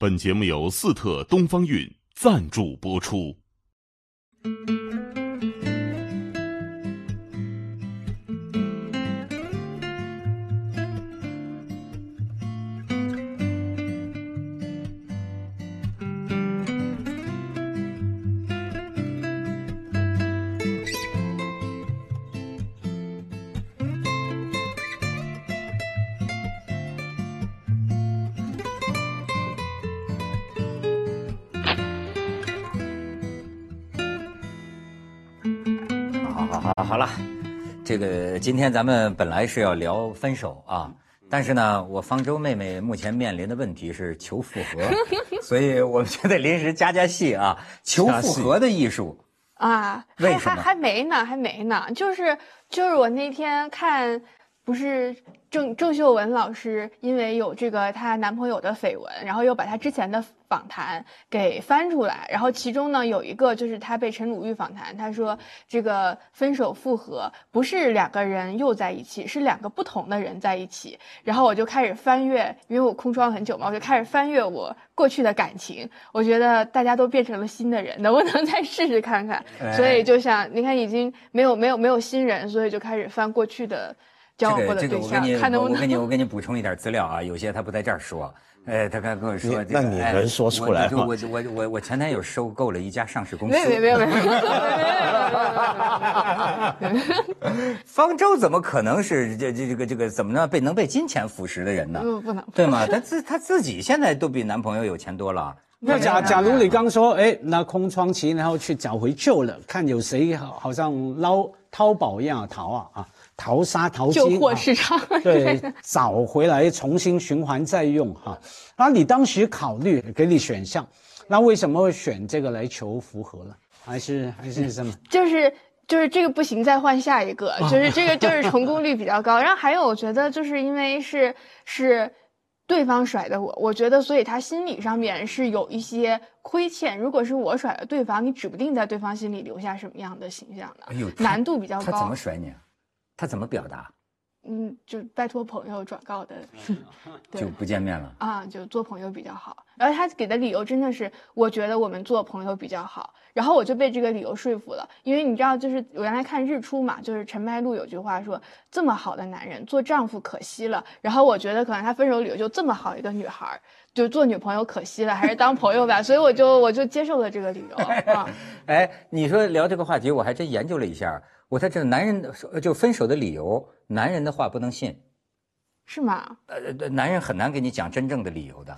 本节目由四特东方韵赞助播出。这个今天咱们本来是要聊分手啊，但是呢，我方舟妹妹目前面临的问题是求复合，所以我们就得临时加加戏啊，求复合的艺术。啊，还还还没呢，还没呢，就是就是我那天看，不是。郑郑秀文老师因为有这个她男朋友的绯闻，然后又把她之前的访谈给翻出来，然后其中呢有一个就是她被陈鲁豫访谈，她说这个分手复合不是两个人又在一起，是两个不同的人在一起。然后我就开始翻阅，因为我空窗很久嘛，我就开始翻阅我过去的感情，我觉得大家都变成了新的人，能不能再试试看看？所以就想，你看已经没有没有没有新人，所以就开始翻过去的。这个这个，我给你，我给你，我给你补充一点资料啊，有些他不在这儿说，哎，他刚跟我说，那你能说出来吗？我我我我前男友收购了一家上市公司，没有没有没有，方舟怎么可能是这这这个这个怎么呢？被能被金钱腐蚀的人呢？不能，对吗？他自他自己现在都比男朋友有钱多了。那假假如你刚说，哎，那空窗期，然后去找回旧了，看有谁好好像捞淘宝一样淘啊啊。淘沙淘金，旧货市场对，找回来重新循环再用哈。那你当时考虑给你选项，那为什么会选这个来求符合呢？还是还是什么？就是就是这个不行，再换下一个。就是这个就是成功率比较高。然后还有，我觉得就是因为是是对方甩的我，我觉得所以他心理上面是有一些亏欠。如果是我甩了对方，你指不定在对方心里留下什么样的形象呢？哎呦，难度比较高。他怎么甩你？他怎么表达？嗯，就拜托朋友转告的，就不见面了啊，就做朋友比较好。然后他给的理由真的是，我觉得我们做朋友比较好。然后我就被这个理由说服了，因为你知道，就是我原来看日出嘛，就是陈白露有句话说，这么好的男人做丈夫可惜了。然后我觉得可能他分手理由就这么好一个女孩，就做女朋友可惜了，还是当朋友吧。所以我就我就接受了这个理由啊。哎，你说聊这个话题，我还真研究了一下。我才知道男人的就分手的理由，男人的话不能信，是吗？呃，男人很难给你讲真正的理由的，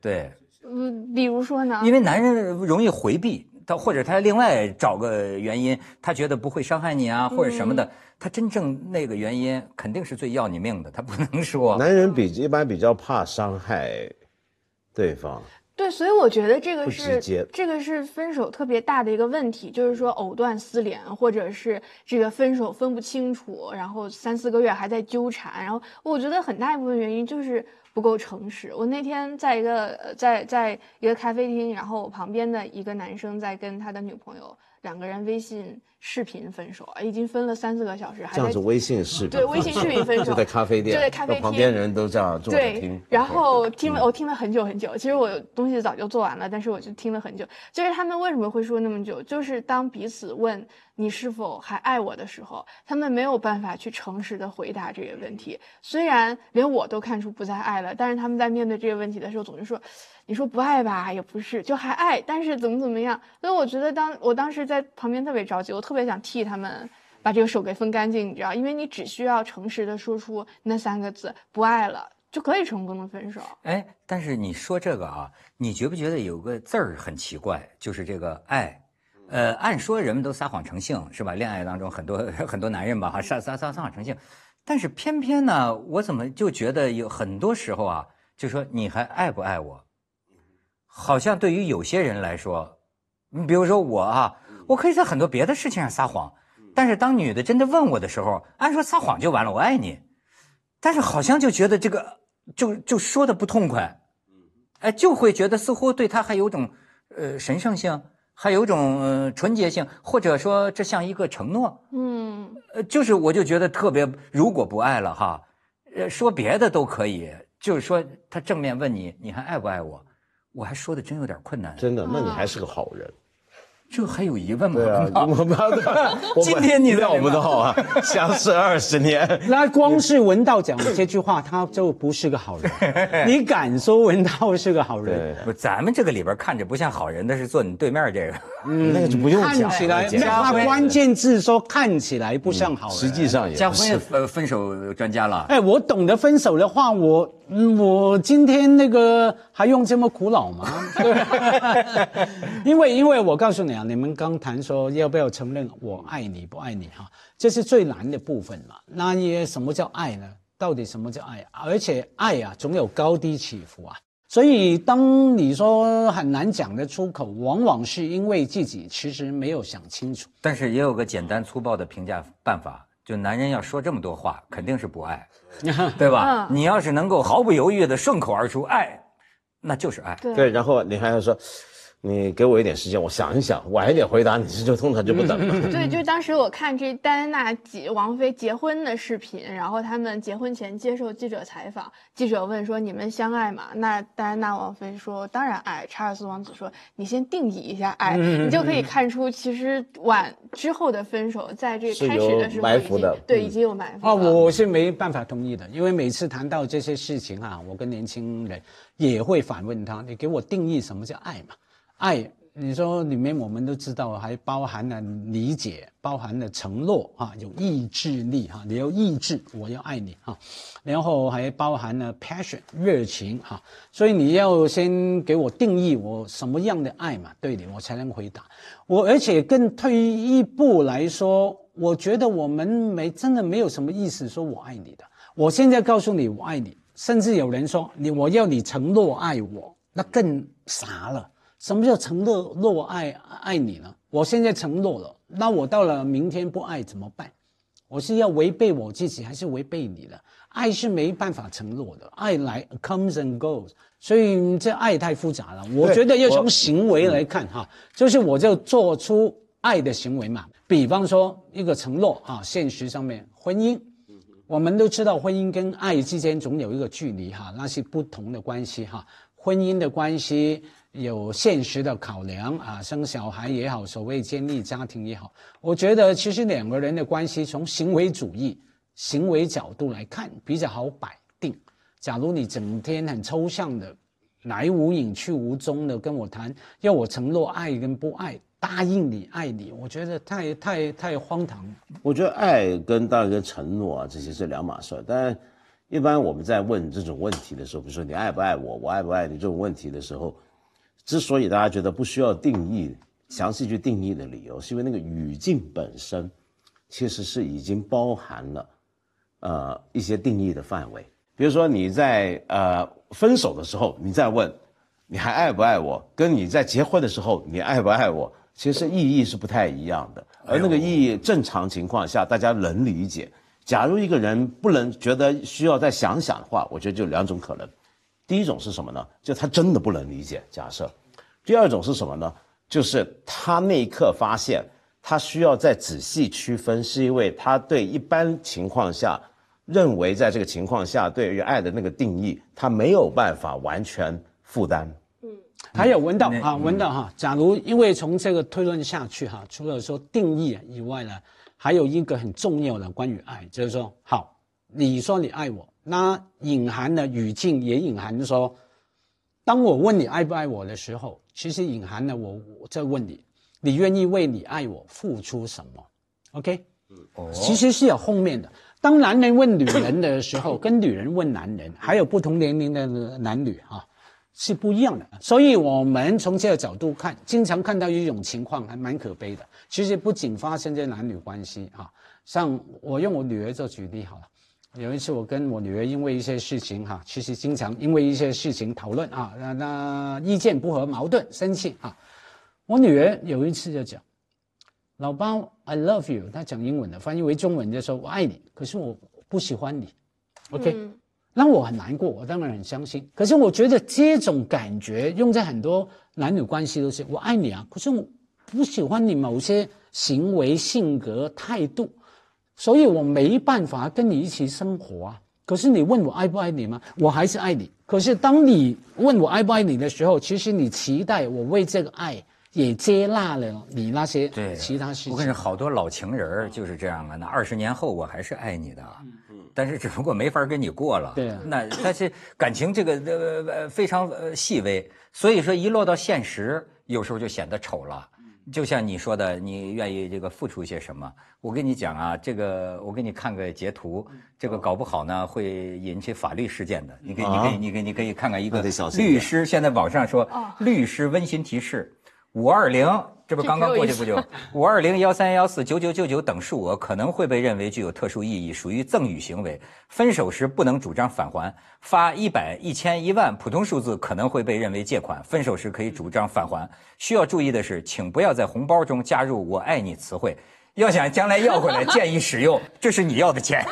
对，嗯，比如说呢？因为男人容易回避，他或者他另外找个原因，他觉得不会伤害你啊，或者什么的，他真正那个原因肯定是最要你命的，他不能说。男人比一般比较怕伤害对方。对，所以我觉得这个是这个是分手特别大的一个问题，就是说藕断丝连，或者是这个分手分不清楚，然后三四个月还在纠缠，然后我觉得很大一部分原因就是不够诚实。我那天在一个在在一个咖啡厅，然后我旁边的一个男生在跟他的女朋友两个人微信。视频分手啊，已经分了三四个小时，还这样子微信视频对微信视频分 手，就在咖啡店，就在咖啡厅，旁边人都这样坐着听。然后听了，我听了很久很久。其实我东西早就做完了，但是我就听了很久。就是他们为什么会说那么久？就是当彼此问你是否还爱我的时候，他们没有办法去诚实的回答这个问题。虽然连我都看出不再爱了，但是他们在面对这个问题的时候，总是说。你说不爱吧，也不是，就还爱，但是怎么怎么样？所以我觉得，当我当时在旁边特别着急，我特别想替他们把这个手给分干净，你知道，因为你只需要诚实的说出那三个字“不爱了”，就可以成功的分手。哎，但是你说这个啊，你觉不觉得有个字儿很奇怪？就是这个爱，呃，按说人们都撒谎成性是吧？恋爱当中很多 很多男人吧，哈，撒撒撒撒谎成性，但是偏偏呢，我怎么就觉得有很多时候啊，就说你还爱不爱我？好像对于有些人来说，你比如说我啊，我可以在很多别的事情上撒谎，但是当女的真的问我的时候，按说撒谎就完了，我爱你，但是好像就觉得这个就就说的不痛快，哎，就会觉得似乎对他还有种呃神圣性，还有种纯洁性，或者说这像一个承诺，嗯，呃，就是我就觉得特别，如果不爱了哈，呃，说别的都可以，就是说他正面问你，你还爱不爱我？我还说的真有点困难。真的，那你还是个好人。这还有疑问吗？对啊，我们 今天你料不到啊，相识二十年。那光是文道讲的这句话，他就不是个好人。你敢说文道是个好人？不，咱们这个里边看着不像好人的是坐你对面这个，嗯，那个就不用看起来，那关键字说看起来不像好人，实际上也家辉分分手专家了。哎，我懂得分手的话，我我今天那个还用这么古老吗？因为因为我告诉你啊。你们刚谈说要不要承认我爱你不爱你哈，这是最难的部分嘛。那也什么叫爱呢？到底什么叫爱？而且爱啊，总有高低起伏啊。所以当你说很难讲得出口，往往是因为自己其实没有想清楚。但是也有个简单粗暴的评价办法，就男人要说这么多话，肯定是不爱，对吧？你要是能够毫不犹豫的顺口而出爱，那就是爱。对，然后你还要说。你给我一点时间，我想一想，晚一点回答你，这就通常就不等了。对，就当时我看这戴安娜结王菲结婚的视频，然后他们结婚前接受记者采访，记者问说：“你们相爱吗？”那戴安娜王妃说：“当然爱。”查尔斯王子说：“你先定义一下爱。”你就可以看出，其实晚之后的分手，在这开始的时候已经对已经有埋伏啊，我是没办法同意的，因为每次谈到这些事情啊，我跟年轻人也会反问他：“你给我定义什么叫爱嘛？”爱，你说里面我们都知道，还包含了理解，包含了承诺啊，有意志力哈，你要意志，我要爱你哈，然后还包含了 passion 热情哈，所以你要先给我定义我什么样的爱嘛，对你我才能回答。我，而且更退一步来说，我觉得我们没真的没有什么意思说我爱你的，我现在告诉你我爱你，甚至有人说你我要你承诺爱我，那更傻了。什么叫承诺？若爱爱你呢？我现在承诺了，那我到了明天不爱怎么办？我是要违背我自己，还是违背你的？爱是没办法承诺的，爱来 comes and goes，所以这爱太复杂了。我觉得要从行为来看哈，就是我就做出爱的行为嘛。比方说一个承诺啊，现实上面婚姻，我们都知道婚姻跟爱之间总有一个距离哈，那是不同的关系哈，婚姻的关系。有现实的考量啊，生小孩也好，所谓建立家庭也好，我觉得其实两个人的关系从行为主义、行为角度来看比较好摆定。假如你整天很抽象的，来无影去无踪的跟我谈，要我承诺爱跟不爱，答应你爱你，我觉得太太太荒唐。我觉得爱跟当然跟承诺啊这些是两码事，但一般我们在问这种问题的时候，比如说你爱不爱我，我爱不爱你这种问题的时候。之所以大家觉得不需要定义、详细去定义的理由，是因为那个语境本身，其实是已经包含了，呃一些定义的范围。比如说你在呃分手的时候，你再问你还爱不爱我，跟你在结婚的时候你爱不爱我，其实意义是不太一样的。而那个意义，正常情况下大家能理解。假如一个人不能觉得需要再想想的话，我觉得就两种可能。第一种是什么呢？就他真的不能理解。假设。第二种是什么呢？就是他那一刻发现，他需要再仔细区分，是因为他对一般情况下认为，在这个情况下对于爱的那个定义，他没有办法完全负担。嗯，还有文道啊，文道哈，假如因为从这个推论下去哈，除了说定义以外呢，还有一个很重要的关于爱，就是说，好，你说你爱我，那隐含的语境也隐含说。当我问你爱不爱我的时候，其实隐含了我我在问你，你愿意为你爱我付出什么？OK，其实是有后面的。当男人问女人的时候，跟女人问男人，还有不同年龄的男女哈，是不一样的。所以，我们从这个角度看，经常看到一种情况，还蛮可悲的。其实不仅发生在男女关系哈，像我用我女儿做举例好了。有一次，我跟我女儿因为一些事情哈，其实经常因为一些事情讨论啊，那那意见不合、矛盾、生气啊。我女儿有一次就讲：“老包，I love you。”她讲英文的，翻译为中文就说：“我爱你。”可是我不喜欢你，OK？那我很难过，我当然很伤心。可是我觉得这种感觉用在很多男女关系都是：我爱你啊，可是我不喜欢你某些行为、性格、态度。所以我没办法跟你一起生活啊！可是你问我爱不爱你吗？我还是爱你。可是当你问我爱不爱你的时候，其实你期待我为这个爱也接纳了你那些对其他事情。我跟你说，好多老情人儿就是这样啊。那二十年后我还是爱你的，但是只不过没法跟你过了。对啊那但是感情这个呃呃非常呃细微，所以说一落到现实，有时候就显得丑了。就像你说的，你愿意这个付出些什么？我跟你讲啊，这个我给你看个截图，这个搞不好呢会引起法律事件的。你可以，你可以，你可以，你可以看看一个律师，现在网上说律师温馨提示：五二零，这不刚刚过去不久？五二零幺三幺四九九九九等数额可能会被认为具有特殊意义，属于赠与行为。分手时不能主张返还。发一百、一千、一万普通数字可能会被认为借款，分手时可以主张返还。需要注意的是，请不要在红包中加入“我爱你”词汇。要想将来要回来，建议使用这是你要的钱。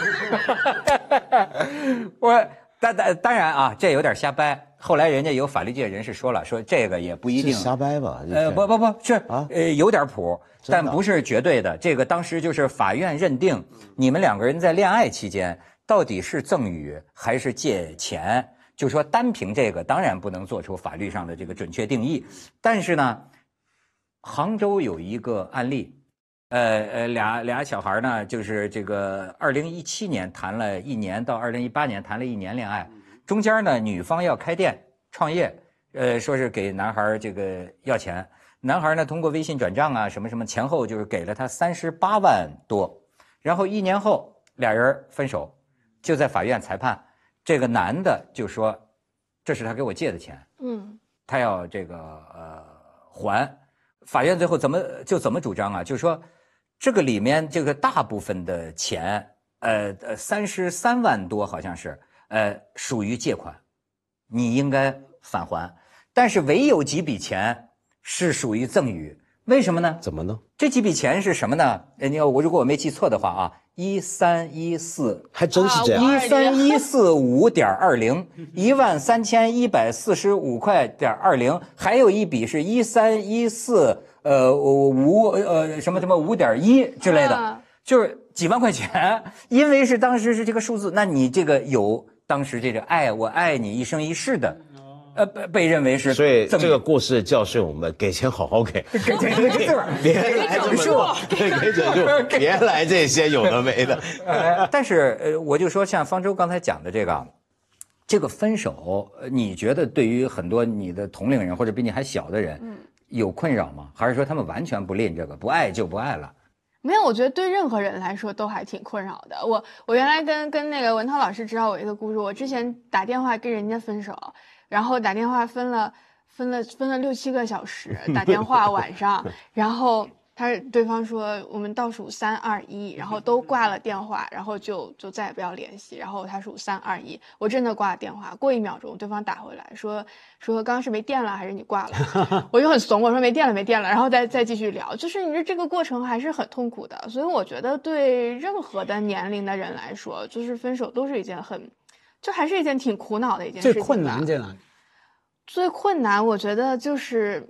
我当当当然啊，这有点瞎掰。后来人家有法律界人士说了，说这个也不一定瞎掰吧？呃，不不不是啊呃，有点谱，但不是绝对的。这个当时就是法院认定，你们两个人在恋爱期间到底是赠与还是借钱，就说单凭这个，当然不能做出法律上的这个准确定义。但是呢，杭州有一个案例，呃呃，俩俩小孩呢，就是这个二零一七年谈了一年，到二零一八年谈了一年恋爱，中间呢，女方要开店创业，呃，说是给男孩这个要钱，男孩呢通过微信转账啊，什么什么前后就是给了他三十八万多，然后一年后俩人分手，就在法院裁判，这个男的就说，这是他给我借的钱，嗯。他要这个呃还，法院最后怎么就怎么主张啊？就是说，这个里面这个大部分的钱，呃呃三十三万多好像是，呃属于借款，你应该返还，但是唯有几笔钱是属于赠与，为什么呢？怎么呢？这几笔钱是什么呢？呃，你要我如果我没记错的话啊，一三一四还真是这样。一三一四五点二零，一万三千一百四十五块点二零，还有一笔是一三一四呃五呃什么什么五点一之类的啊，就是几万块钱。因为是当时是这个数字，那你这个有当时这个爱我爱你一生一世的，呃被被认为是所以这个故事教训我们，给钱好好给，给钱 给字儿别来这么给整数，别来这些有的没的。呃，但是呃，我就说像方舟刚才讲的这个啊，这个分手，呃你觉得对于很多你的同龄人或者比你还小的人，有困扰吗？还是说他们完全不吝这个，不爱就不爱了？没有，我觉得对任何人来说都还挺困扰的。我我原来跟跟那个文涛老师知道我一个故事，我之前打电话跟人家分手，然后打电话分了分了分了六七个小时，打电话晚上，然后他对方说我们倒数三二一，然后都挂了电话，然后就就再也不要联系，然后他数三二一，我真的挂了电话，过一秒钟对方打回来说说刚刚是没电了还是你挂了，我就很怂，我说没电了没电了，然后再再继续聊，就是你说这个过程还是很痛苦的，所以我觉得对任何的年龄的人来说，就是分手都是一件很，就还是一件挺苦恼的一件事情。最困难在哪里？最困难，我觉得就是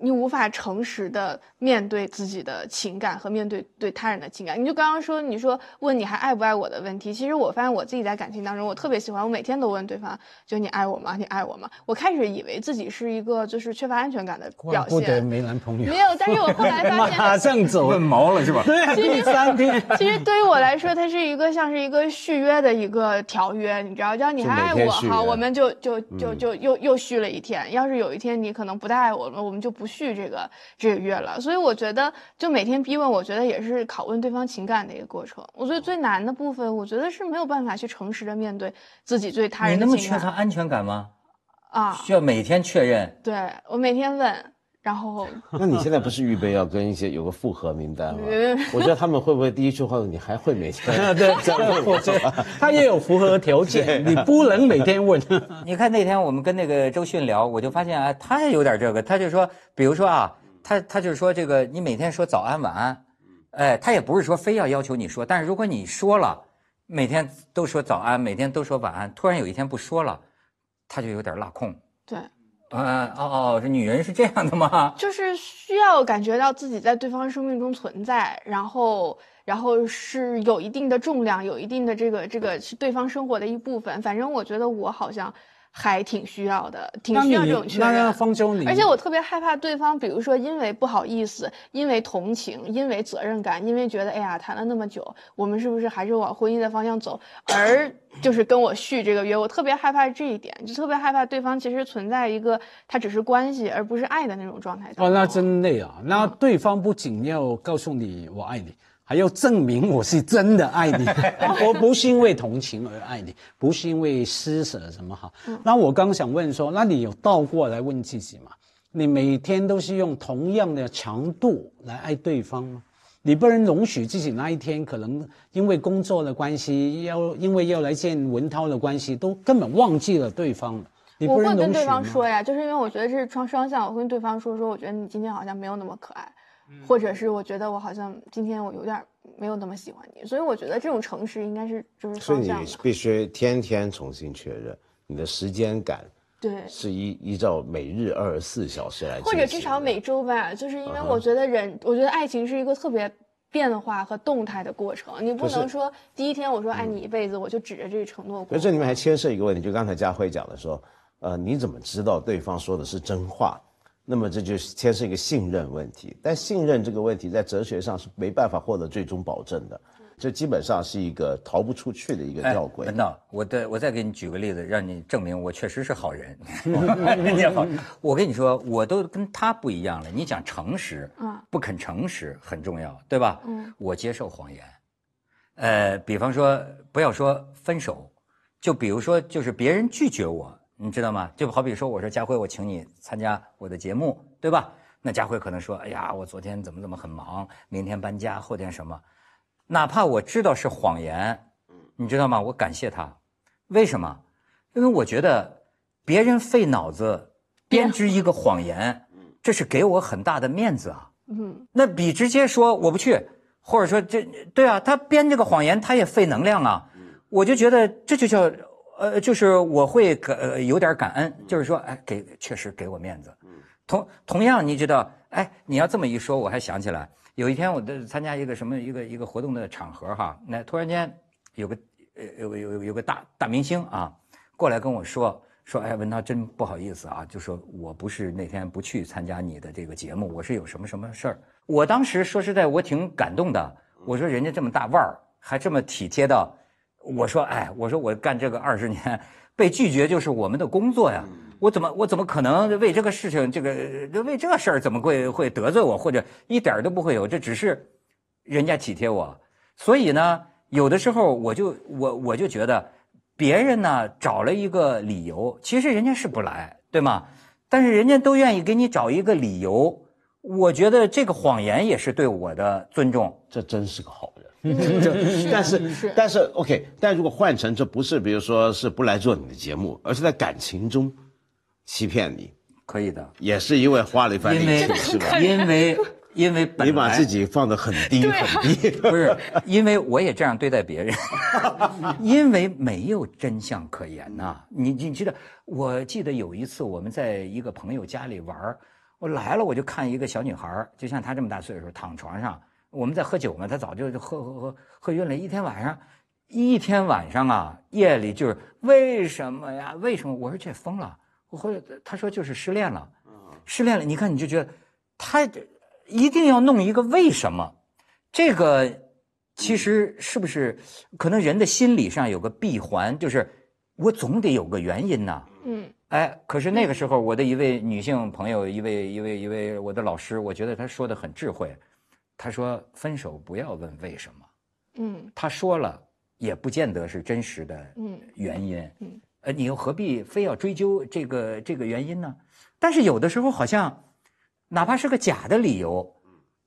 你无法诚实的面对自己的情感和面对对他人的情感。你就刚刚说，你说问你还爱不爱我的问题，其实我发现我自己在感情当中，我特别喜欢，我每天都问对方，就你爱我吗？你爱我吗？我开始以为自己是一个就是缺乏安全感的表怪不得现，没男朋友没，有，但是我后来发现，马上走问，毛了是吧？对，第三天。其实对于我来说，它是一个像是一个续约的一个条约，你知道，只要你还爱我，好，我们就就就就又又续了一天。要是有一天你可能不太爱我了，我们就不续这个这个月了。所以我觉得，就每天逼问，我觉得也是拷问对方情感的一个过程。我觉得最难的部分，我觉得是没有办法去诚实的面对自己对他你人的情那么缺乏安全感吗？啊。需要每天确认？对我每天问，然后 那你现在不是预备要跟一些有个复合名单吗嗯？我觉得他们会不会第一句话你还会每天？对，这样我觉他也有符合条件，你不能每天问。你看那天我们跟那个周迅聊，我就发现啊，他也有点这个，他就说，比如说啊，他他就是说这个，你每天说早安晚安，哎，他也不是说非要要求你说，但是如果你说了，每天都说早安，每天都说晚安，突然有一天不说了，他就有点落空。对啊哦哦，这女人是这样的吗？就是需要感觉到自己在对方生命中存在，然后然后是有一定的重量，有一定的这个这个是对方生活的一部分。反正我觉得我好像。还挺需要的，挺需要这种确认。那方舟，而且我特别害怕对方，比如说因为不好意思，因为同情，因为责任感，因为觉得哎呀谈了那么久，我们是不是还是往婚姻的方向走，而就是跟我续这个约。我特别害怕这一点，就特别害怕对方其实存在一个他只是关系而不是爱的那种状态。哦，那真累啊！那对方不仅要告诉你我爱你。还要证明我是真的爱你，我不是因为同情而爱你，不是因为施舍什么哈。那我刚想问说，那你有倒过来问自己吗？你每天都是用同样的强度来爱对方吗？你不能容许自己那一天可能因为工作的关系，要因为要来见文涛的关系，都根本忘记了对方了。我会跟对方说呀，就是因为我觉得这是双双向，我会跟对方说说，我觉得你今天好像没有那么可爱。或者是我觉得我好像今天我有点没有那么喜欢你，所以我觉得这种诚实应该是就是所以你必须天天重新确认你的时间感，对，是依依照每日二十四小时来，或者至少每周吧，就是因为我觉得人，我觉得爱情是一个特别变化和动态的过程，你不能说第一天我说爱你一辈子，我就指着这个承诺。可这里面还牵涉一个问题，就刚才佳慧讲的说，呃，你怎么知道对方说的是真话？那么这就牵涉一个信任问题，但信任这个问题在哲学上是没办法获得最终保证的，这基本上是一个逃不出去的一个吊诡。文道，我的我再给你举个例子，让你证明我确实是好人。你好，我跟你说，我都跟他不一样了。你讲诚实，嗯，不肯诚实很重要，对吧？嗯，我接受谎言。呃，比方说，不要说分手，就比如说，就是别人拒绝我。你知道吗？就好比说，我说佳慧，我请你参加我的节目，对吧？那佳慧可能说：“哎呀，我昨天怎么怎么很忙，明天搬家，后天什么？”哪怕我知道是谎言，你知道吗？我感谢他，为什么？因为我觉得别人费脑子编织一个谎言，这是给我很大的面子啊。嗯，那比直接说我不去，或者说这对啊，他编这个谎言他也费能量啊。我就觉得这就叫。呃，就是我会感呃有点感恩，就是说，哎，给确实给我面子。同同样，你知道，哎，你要这么一说，我还想起来，有一天我在参加一个什么一个一个活动的场合哈，那突然间有个呃有有有个大大明星啊过来跟我说说，哎，文涛真不好意思啊，就说我不是那天不去参加你的这个节目，我是有什么什么事儿。我当时说实在，我挺感动的。我说人家这么大腕儿，还这么体贴到。我说，哎，我说我干这个二十年，被拒绝就是我们的工作呀。我怎么我怎么可能为这个事情，这个为这事儿怎么会会得罪我，或者一点都不会有？这只是人家体贴我。所以呢，有的时候我就我我就觉得，别人呢找了一个理由，其实人家是不来，对吗？但是人家都愿意给你找一个理由，我觉得这个谎言也是对我的尊重。这真是个好 人。但是但是 OK，但如果换成这不是，比如说是不来做你的节目，而是在感情中欺骗你，可以的，也是因为花了一番力气，是吧？因为因为你把自己放得很低很低，不是？因为我也这样对待别人，因为没有真相可言呐。你你记得，我记得有一次我们在一个朋友家里玩我来了我就看一个小女孩，就像她这么大岁数，躺床上。我们在喝酒嘛，他早就喝喝喝喝晕了。一天晚上，一天晚上啊，夜里就是为什么呀？为什么？我说这疯了。我后来他说就是失恋了，失恋了。你看你就觉得他一定要弄一个为什么？这个其实是不是可能人的心理上有个闭环，就是我总得有个原因呐。嗯。哎，可是那个时候我的一位女性朋友，一位一位一位我的老师，我觉得她说的很智慧。他说：“分手不要问为什么，嗯，他说了也不见得是真实的原因，嗯，呃，你又何必非要追究这个这个原因呢？但是有的时候好像，哪怕是个假的理由，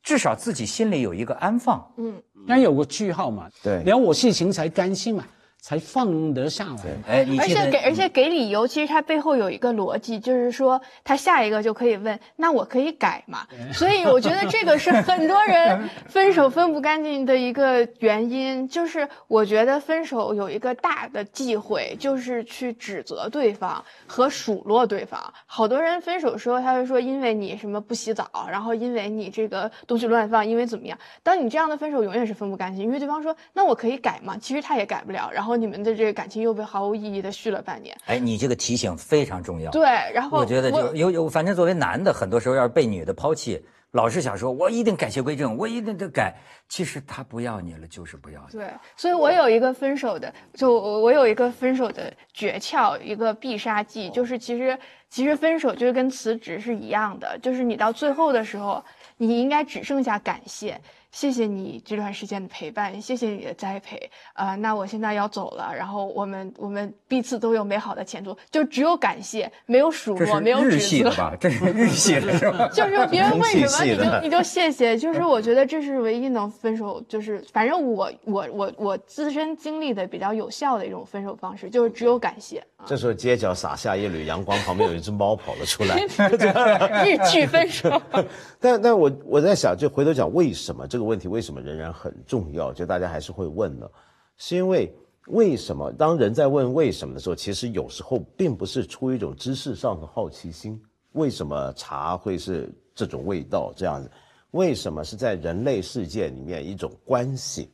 至少自己心里有一个安放，嗯，那有个句号嘛，对，聊我事情才甘心嘛。”才放得下来。哎，而且给而且给理由，其实它背后有一个逻辑，就是说他下一个就可以问，那我可以改吗？所以我觉得这个是很多人 分手分不干净的一个原因，就是我觉得分手有一个大的忌讳，就是去指责对方和数落对方。好多人分手时候他会说，因为你什么不洗澡，然后因为你这个东西乱放，因为怎么样？当你这样的分手永远是分不干净，因为对方说，那我可以改吗？其实他也改不了，然后。你们的这个感情又被毫无意义的续了半年。哎，你这个提醒非常重要。对，然后我觉得就有有，反正作为男的，很多时候要是被女的抛弃，老是想说我一定改邪归正，我一定得改。其实他不要你了，就是不要你。对，所以我有一个分手的，就我有一个分手的诀窍，一个必杀技，就是其实其实分手就是跟辞职是一样的，就是你到最后的时候，你应该只剩下感谢。谢谢你这段时间的陪伴，谢谢你的栽培，呃，那我现在要走了，然后我们我们彼此都有美好的前途，就只有感谢，没有数落，没有日系的吧？这是日系的是吧？就是别人问什么你就你就谢谢，就是我觉得这是唯一能分手，就是反正我我我我自身经历的比较有效的一种分手方式，就是只有感谢。这时候街角洒下一缕阳光，旁边有一只猫跑了出来，日剧分手。但但我我在想，就回头讲为什么这个问题为什么仍然很重要？就大家还是会问呢，是因为为什么当人在问为什么的时候，其实有时候并不是出于一种知识上的好奇心，为什么茶会是这种味道这样子？为什么是在人类世界里面一种关系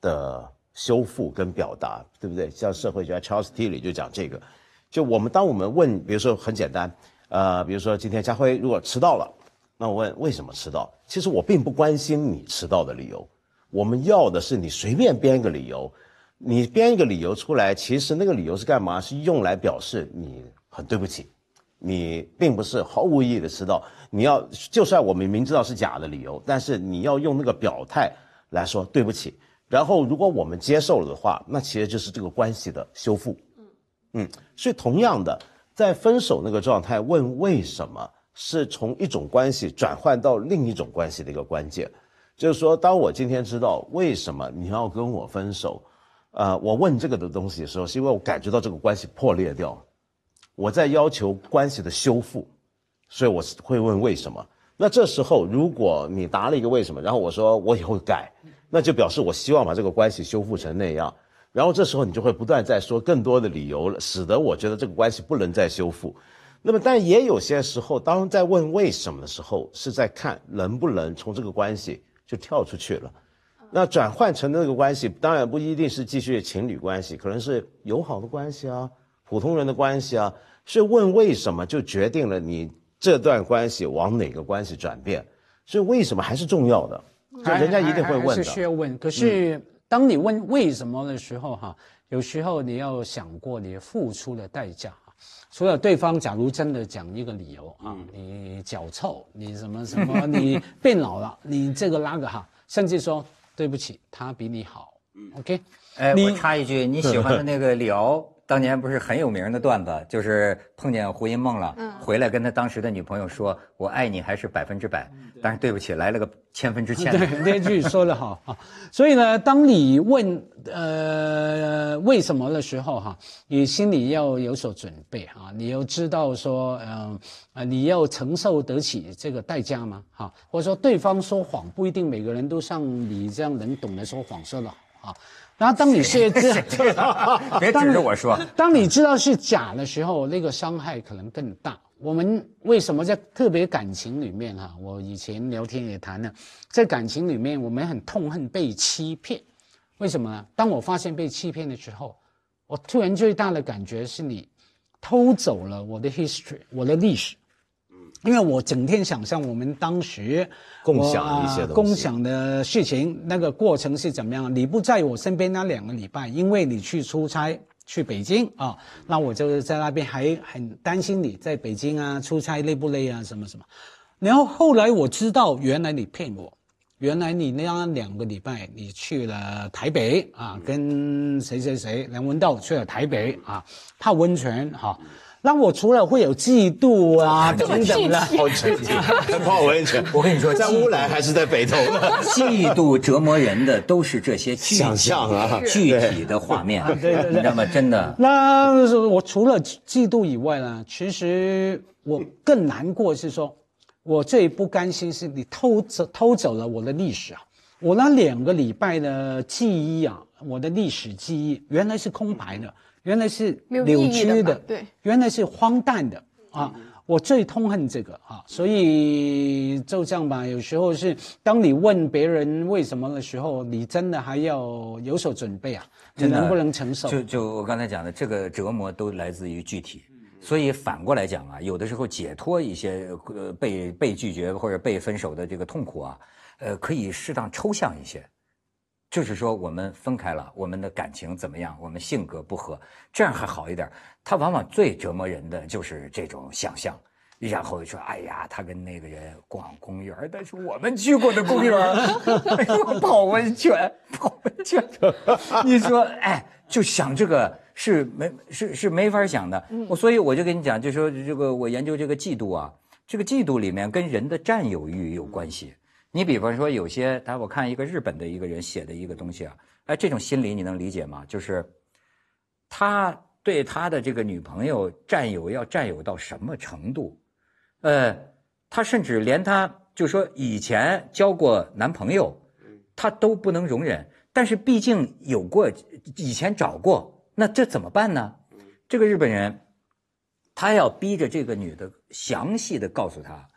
的？修复跟表达，对不对？像社会学家 Charles Tilly 就讲这个，就我们当我们问，比如说很简单，呃，比如说今天家辉如果迟到了，那我问为什么迟到？其实我并不关心你迟到的理由，我们要的是你随便编一个理由，你编一个理由出来，其实那个理由是干嘛？是用来表示你很对不起，你并不是毫无意义的迟到，你要就算我们明知道是假的理由，但是你要用那个表态来说对不起。然后，如果我们接受了的话，那其实就是这个关系的修复。嗯，所以同样的，在分手那个状态问为什么，是从一种关系转换到另一种关系的一个关键。就是说，当我今天知道为什么你要跟我分手，呃，我问这个的东西的时候，是因为我感觉到这个关系破裂掉，我在要求关系的修复，所以我会问为什么。那这时候，如果你答了一个为什么，然后我说我以后改。那就表示我希望把这个关系修复成那样，然后这时候你就会不断在说更多的理由，使得我觉得这个关系不能再修复。那么，但也有些时候，当在问为什么的时候，是在看能不能从这个关系就跳出去了。那转换成那个关系，当然不一定是继续情侣关系，可能是友好的关系啊，普通人的关系啊。所以问为什么就决定了你这段关系往哪个关系转变。所以为什么还是重要的。就人家一定会问的，是需要问。可是当你问为什么的时候，哈，有时候你要想过你付出的代价。除了对方假如真的讲一个理由啊，你脚臭，你什么什么，你变老了，你这个那个哈，甚至说对不起，他比你好。OK，哎，我插一句，你喜欢的那个李敖。当年不是很有名的段子，就是碰见胡因梦了，回来跟他当时的女朋友说：“我爱你还是百分之百，但是对不起，来了个千分之千。”对，那句说得好啊。所以呢，当你问呃为什么的时候哈，你心里要有所准备啊，你要知道说，嗯啊，你要承受得起这个代价吗？哈，或者说对方说谎不一定每个人都像你这样能懂得说谎说的好啊。然后，当你是知，别指着我说。当你知道是假的时候，那个伤害可能更大。我们为什么在特别感情里面哈？我以前聊天也谈了，在感情里面，我们很痛恨被欺骗。为什么呢？当我发现被欺骗的时候，我突然最大的感觉是你偷走了我的 history，我的历史。嗯因为我整天想象我们当时共享一些共享的事情，那个过程是怎么样？你不在我身边那两个礼拜，因为你去出差去北京啊，那我就在那边还很担心你在北京啊出差累不累啊什么什么。然后后来我知道，原来你骗我，原来你那两个礼拜你去了台北啊，跟谁谁谁梁文道去了台北啊泡温泉哈。那我除了会有嫉妒啊 等等的，好具体，泡温泉。我跟你说，在乌来还是在北投呢？嫉妒折磨人的都是这些想象啊，具体的画面，你知道吗？真的。那我除了嫉妒以外呢，其实我更难过是说，我最不甘心是你偷走偷走了我的历史啊！我那两个礼拜的记忆啊，我的历史记忆原来是空白的。原来是扭曲的，对，原来是荒诞的啊！我最痛恨这个啊，所以就这样吧。有时候是当你问别人为什么的时候，你真的还要有所准备啊，你能不能承受？就就我刚才讲的，这个折磨都来自于具体，所以反过来讲啊，有的时候解脱一些呃被被拒绝或者被分手的这个痛苦啊，呃，可以适当抽象一些。就是说，我们分开了，我们的感情怎么样？我们性格不合，这样还好一点。他往往最折磨人的就是这种想象，然后说：“哎呀，他跟那个人逛公园，但是我们去过的公园，泡温泉，泡温泉。”你说，哎，就想这个是没是是没法想的。我所以我就跟你讲，就说这个我研究这个嫉妒啊，这个嫉妒里面跟人的占有欲有关系。你比方说，有些他我看一个日本的一个人写的一个东西啊，哎，这种心理你能理解吗？就是他对他的这个女朋友占有要占有到什么程度？呃，他甚至连他就说以前交过男朋友，他都不能容忍。但是毕竟有过以前找过，那这怎么办呢？这个日本人他要逼着这个女的详细的告诉他。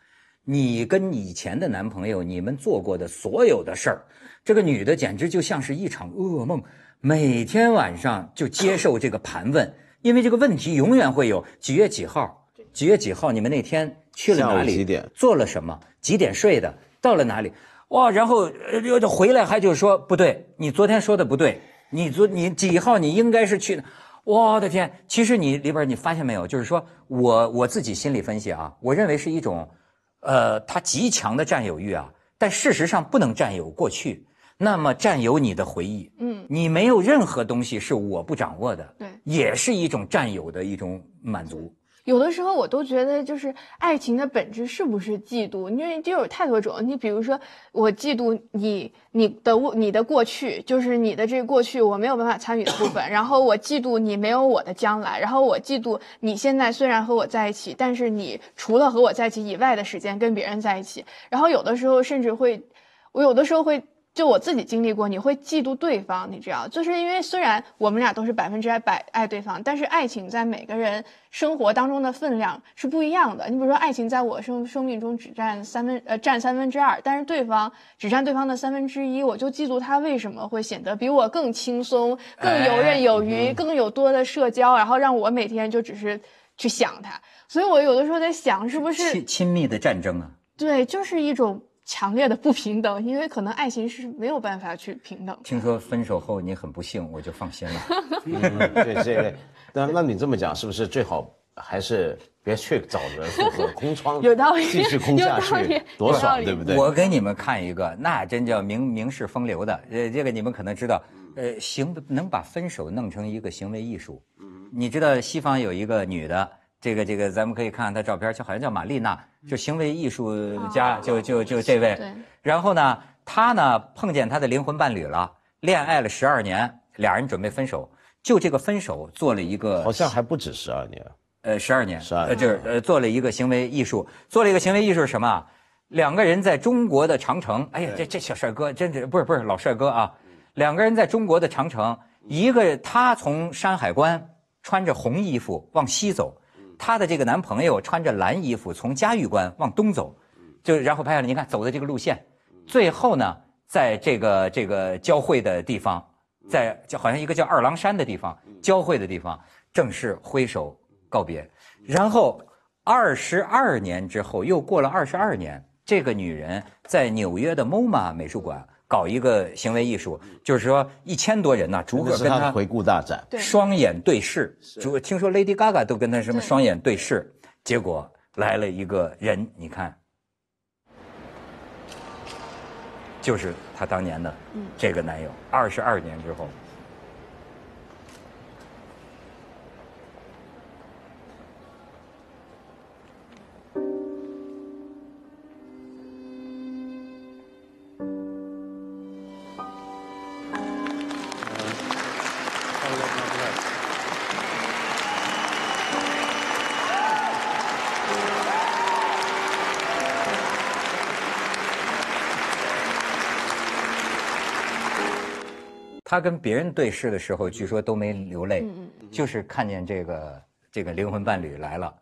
你跟以前的男朋友，你们做过的所有的事儿，这个女的简直就像是一场噩梦，每天晚上就接受这个盘问，因为这个问题永远会有几月几号，几月几号，你们那天去了哪里，几点做了什么，几点睡的，到了哪里，哇，然后又回来还就说不对，你昨天说的不对，你昨你几号你应该是去，我的天，其实你里边你发现没有，就是说我我自己心理分析啊，我认为是一种。呃，他极强的占有欲啊，但事实上不能占有过去，那么占有你的回忆，嗯，你没有任何东西是我不掌握的，对，也是一种占有的一种满足。有的时候我都觉得，就是爱情的本质是不是嫉妒？因为就有太多种。你比如说，我嫉妒你，你的你的过去，就是你的这个过去我没有办法参与的部分。然后我嫉妒你没有我的将来。然后我嫉妒你现在虽然和我在一起，但是你除了和我在一起以外的时间跟别人在一起。然后有的时候甚至会，我有的时候会。就我自己经历过，你会嫉妒对方，你知道，就是因为虽然我们俩都是百分之百爱对方，但是爱情在每个人生活当中的分量是不一样的。你比如说，爱情在我生生命中只占三分，呃，占三分之二，但是对方只占对方的三分之一，我就嫉妒他为什么会显得比我更轻松、更游刃有余、更有多的社交，然后让我每天就只是去想他。所以我有的时候在想，是不是亲亲密的战争啊？对，就是一种。强烈的不平等，因为可能爱情是没有办法去平等。听说分手后你很不幸，我就放心了。对这个，那那你这么讲，是不是最好还是别去找人复合，空窗有道理，继续空下去，多爽，对不对？我给你们看一个，那真叫名名士风流的。呃，这个你们可能知道，呃，行能把分手弄成一个行为艺术。嗯，你知道西方有一个女的。这个这个，咱们可以看看他照片，就好像叫玛丽娜，就行为艺术家，就就就这位。然后呢，他呢碰见他的灵魂伴侣了，恋爱了十二年，俩人准备分手，就这个分手做了一个，好像还不止十二年，呃，十二年，十二，就是呃做了一个行为艺术，做了一个行为艺术是什么？两个人在中国的长城，哎呀，这这小帅哥真是不是不是老帅哥啊，两个人在中国的长城，一个他从山海关穿着红衣服往西走。她的这个男朋友穿着蓝衣服从嘉峪关往东走，就然后拍下来，你看走的这个路线，最后呢，在这个这个交汇的地方，在就好像一个叫二郎山的地方交汇的地方，正式挥手告别。然后二十二年之后，又过了二十二年，这个女人在纽约的 MoMA 美术馆。搞一个行为艺术，就是说一千多人呐，逐个跟他回顾大展，双眼对视。逐听说 Lady Gaga 都跟他什么双眼对视，结果来了一个人，你看，就是他当年的这个男友，二十二年之后。他跟别人对视的时候，据说都没流泪，嗯就是看见这个这个灵魂伴侣来了，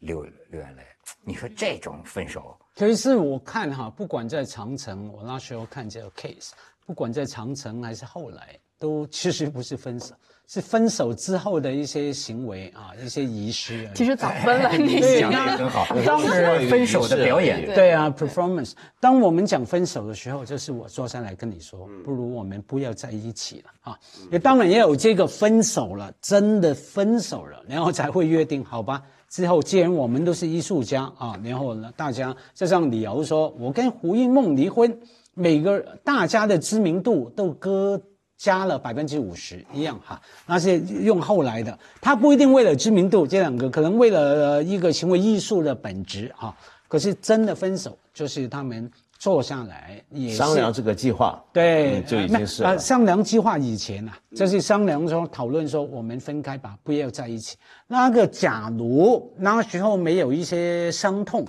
流流眼泪。你说这种分手，可是我看哈，不管在长城，我那时候看这个 case，不管在长城还是后来，都其实不是分手。是分手之后的一些行为啊，一些仪式。其实早分了，你讲的很好。当时分手的表演，对啊，performance。当我们讲分手的时候，就是我坐下来跟你说，不如我们不要在一起了啊。也当然也有这个分手了，真的分手了，然后才会约定，好吧？之后既然我们都是艺术家啊，然后呢，大家就像李敖说，我跟胡因梦离婚，每个大家的知名度都搁。加了百分之五十一样哈，那是用后来的，他不一定为了知名度，这两个可能为了一个行为艺术的本质哈。可是真的分手，就是他们坐下来也商量这个计划，对，就已经是啊商量计划以前啊，就是商量说讨论说我们分开吧，不要在一起。那个假如那时候没有一些伤痛，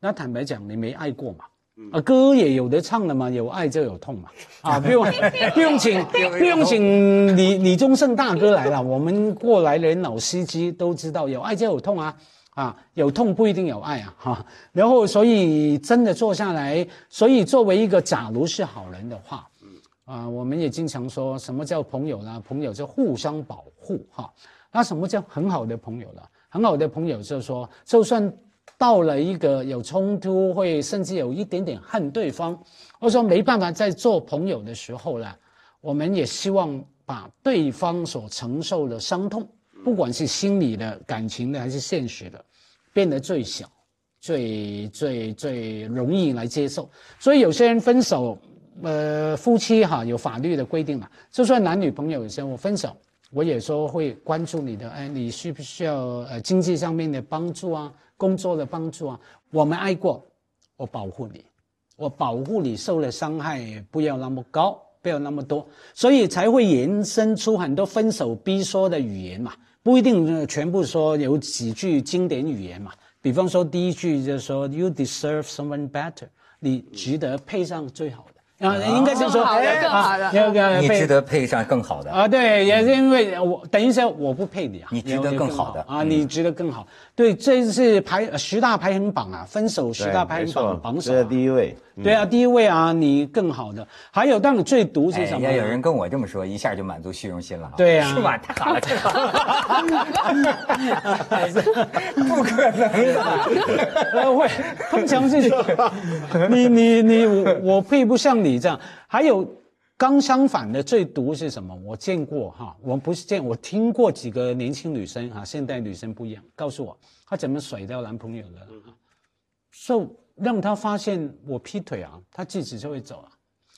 那坦白讲你没爱过嘛。啊，歌也有的唱的嘛，有爱就有痛嘛，啊，不用不用请 不用请李李宗盛大哥来了，我们过来人老司机都知道，有爱就有痛啊，啊，有痛不一定有爱啊，哈，然后所以真的坐下来，所以作为一个假如是好人的话，啊，我们也经常说什么叫朋友呢？朋友就互相保护哈，那什么叫很好的朋友呢？很好的朋友就是说，就算。到了一个有冲突，会甚至有一点点恨对方，或者说没办法再做朋友的时候呢，我们也希望把对方所承受的伤痛，不管是心理的、感情的还是现实的，变得最小、最最最容易来接受。所以有些人分手，呃，夫妻哈有法律的规定嘛，就算男女朋友有些我分手，我也说会关注你的，哎，你需不需要呃经济上面的帮助啊？工作的帮助啊，我们爱过，我保护你，我保护你受的伤害不要那么高，不要那么多，所以才会延伸出很多分手必说的语言嘛，不一定全部说有几句经典语言嘛，比方说第一句就是说 You deserve someone better，你值得配上最好的。啊，应该是说，更好的，你值得配上更好的啊！对，也是因为我等于说我不配你啊，你值得更好的啊，你值得更好。对，这是排十大排行榜啊，分手十大排行榜榜首，第一位。对啊，第一位啊，你更好的。还有，当你最毒是什么？也有人跟我这么说，一下就满足虚荣心了。对呀，是吧？太好了，太好了，不可能的。会，通常是你你你我我配不上你这样。还有，刚相反的最毒是什么？我见过哈，我不是见，我听过几个年轻女生哈，现代女生不一样，告诉我她怎么甩掉男朋友的，受。让她发现我劈腿啊，她自己就会走了。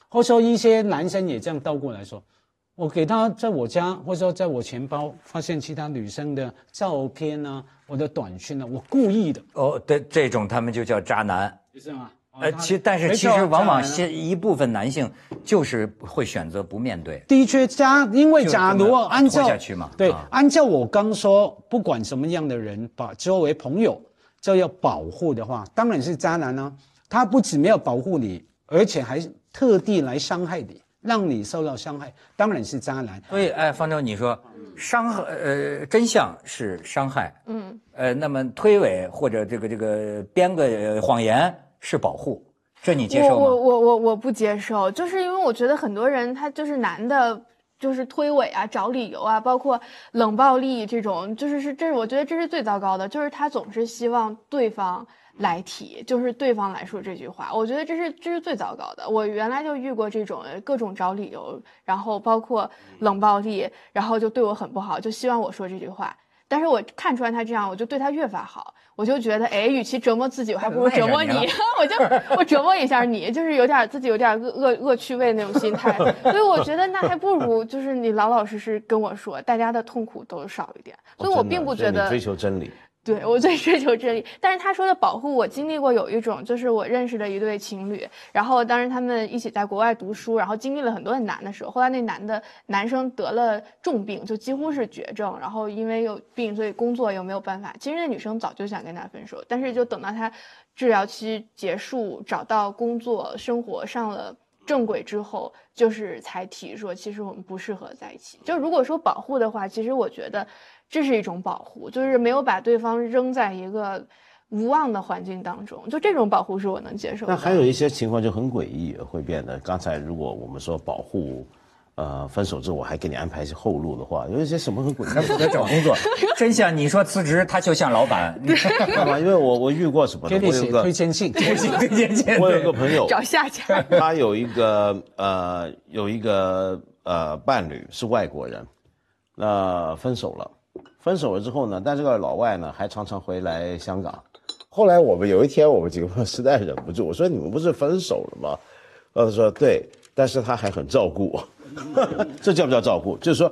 或者说一些男生也这样倒过来说，我给他在我家，或者说在我钱包发现其他女生的照片呢，我的短讯呢，我故意的。哦，对，这种他们就叫渣男，是吗？呃，其但是其实往往先一部分男性就是会选择不面对。的确，假因为假如按照下去嘛，对，按照我刚说，不管什么样的人，把作为朋友。就要保护的话，当然是渣男呢。他不仅没有保护你，而且还特地来伤害你，让你受到伤害，当然是渣男。所以，哎，方舟，你说伤害，呃，真相是伤害，嗯，呃，那么推诿或者这个这个编个谎言是保护，这你接受吗？我我我我不接受，就是因为我觉得很多人他就是男的。就是推诿啊，找理由啊，包括冷暴力这种，就是是这是我觉得这是最糟糕的，就是他总是希望对方来提，就是对方来说这句话，我觉得这是这是最糟糕的。我原来就遇过这种各种找理由，然后包括冷暴力，然后就对我很不好，就希望我说这句话。但是我看出来他这样，我就对他越发好。我就觉得，哎，与其折磨自己，我还不如折磨你。我就我折磨一下你，就是有点自己有点恶恶恶趣味那种心态。所以我觉得那还不如就是你老老实实跟我说，大家的痛苦都少一点。所以我并不觉得追求真理。对我最追求真理，但是他说的保护我经历过有一种，就是我认识的一对情侣，然后当时他们一起在国外读书，然后经历了很多很难的时候，后来那男的男生得了重病，就几乎是绝症，然后因为有病，所以工作又没有办法。其实那女生早就想跟他分手，但是就等到他治疗期结束，找到工作，生活上了正轨之后，就是才提说，其实我们不适合在一起。就如果说保护的话，其实我觉得这是一种保护，就是没有把对方扔在一个无望的环境当中。就这种保护是我能接受的。那还有一些情况就很诡异，会变得。刚才如果我们说保护。呃，分手之后我还给你安排一些后路的话，有一些什么很诡异？那不在找工作，真像你说辞职，他就像老板，你知道吗？因为我我遇过什么？给你写推荐信，推荐信。我有个朋友 找下家，他有一个呃有一个呃伴侣是外国人，那分手了，分手了之后呢，但这个老外呢还常常回来香港。后来我们有一天我们几个朋友实在忍不住，我说你们不是分手了吗？呃，他说对，但是他还很照顾我。这叫不叫照顾？就是说，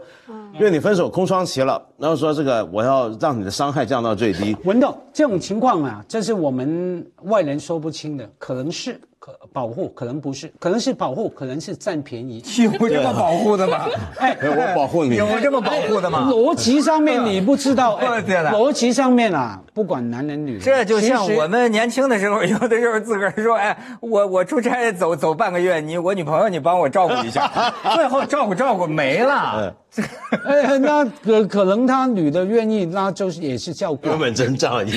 因为你分手空窗期了，然后说这个我要让你的伤害降到最低。文道，这种情况啊，这是我们外人说不清的，可能是。可保护可能不是，可能是保护，可能是占便宜。有这么保护的吗？哎，我保护你。有这么保护的吗？逻辑上面你不知道。逻辑上面啊，不管男人女人，这就像我们年轻的时候，有的时候自个儿说，哎，我我出差走走半个月，你我女朋友你帮我照顾一下，最后照顾照顾没了。哎，那可可能他女的愿意，那就是也是照顾。根本真仗义。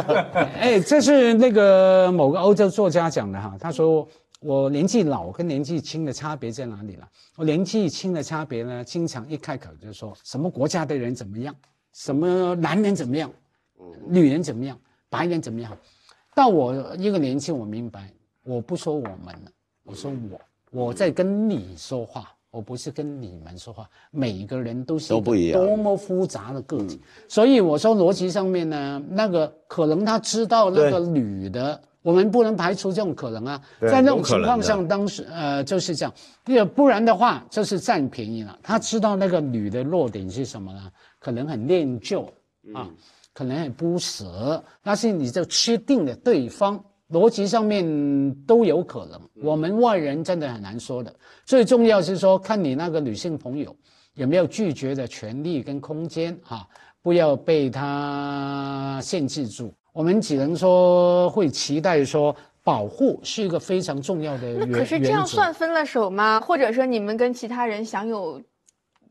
哎，这是那个某个欧洲作家讲的哈。他说：“我年纪老跟年纪轻的差别在哪里了？我年纪轻的差别呢，经常一开口就说什么国家的人怎么样，什么男人怎么样，女人怎么样，白人怎么样。到我一个年纪，我明白，我不说我们了，我说我，我在跟你说话。”我不是跟你们说话，每一个人都是都不一样多么复杂的个体，所以我说逻辑上面呢，那个可能他知道那个女的，我们不能排除这种可能啊，在那种情况下，当时呃就是这样，要不然的话就是占便宜了。他知道那个女的弱点是什么呢？可能很念旧啊，可能很不舍，但是你就确定了对方。逻辑上面都有可能，我们外人真的很难说的。最重要是说，看你那个女性朋友有没有拒绝的权利跟空间啊，不要被他限制住。我们只能说会期待说，保护是一个非常重要的。那可是这样算分了手吗？或者说你们跟其他人享有？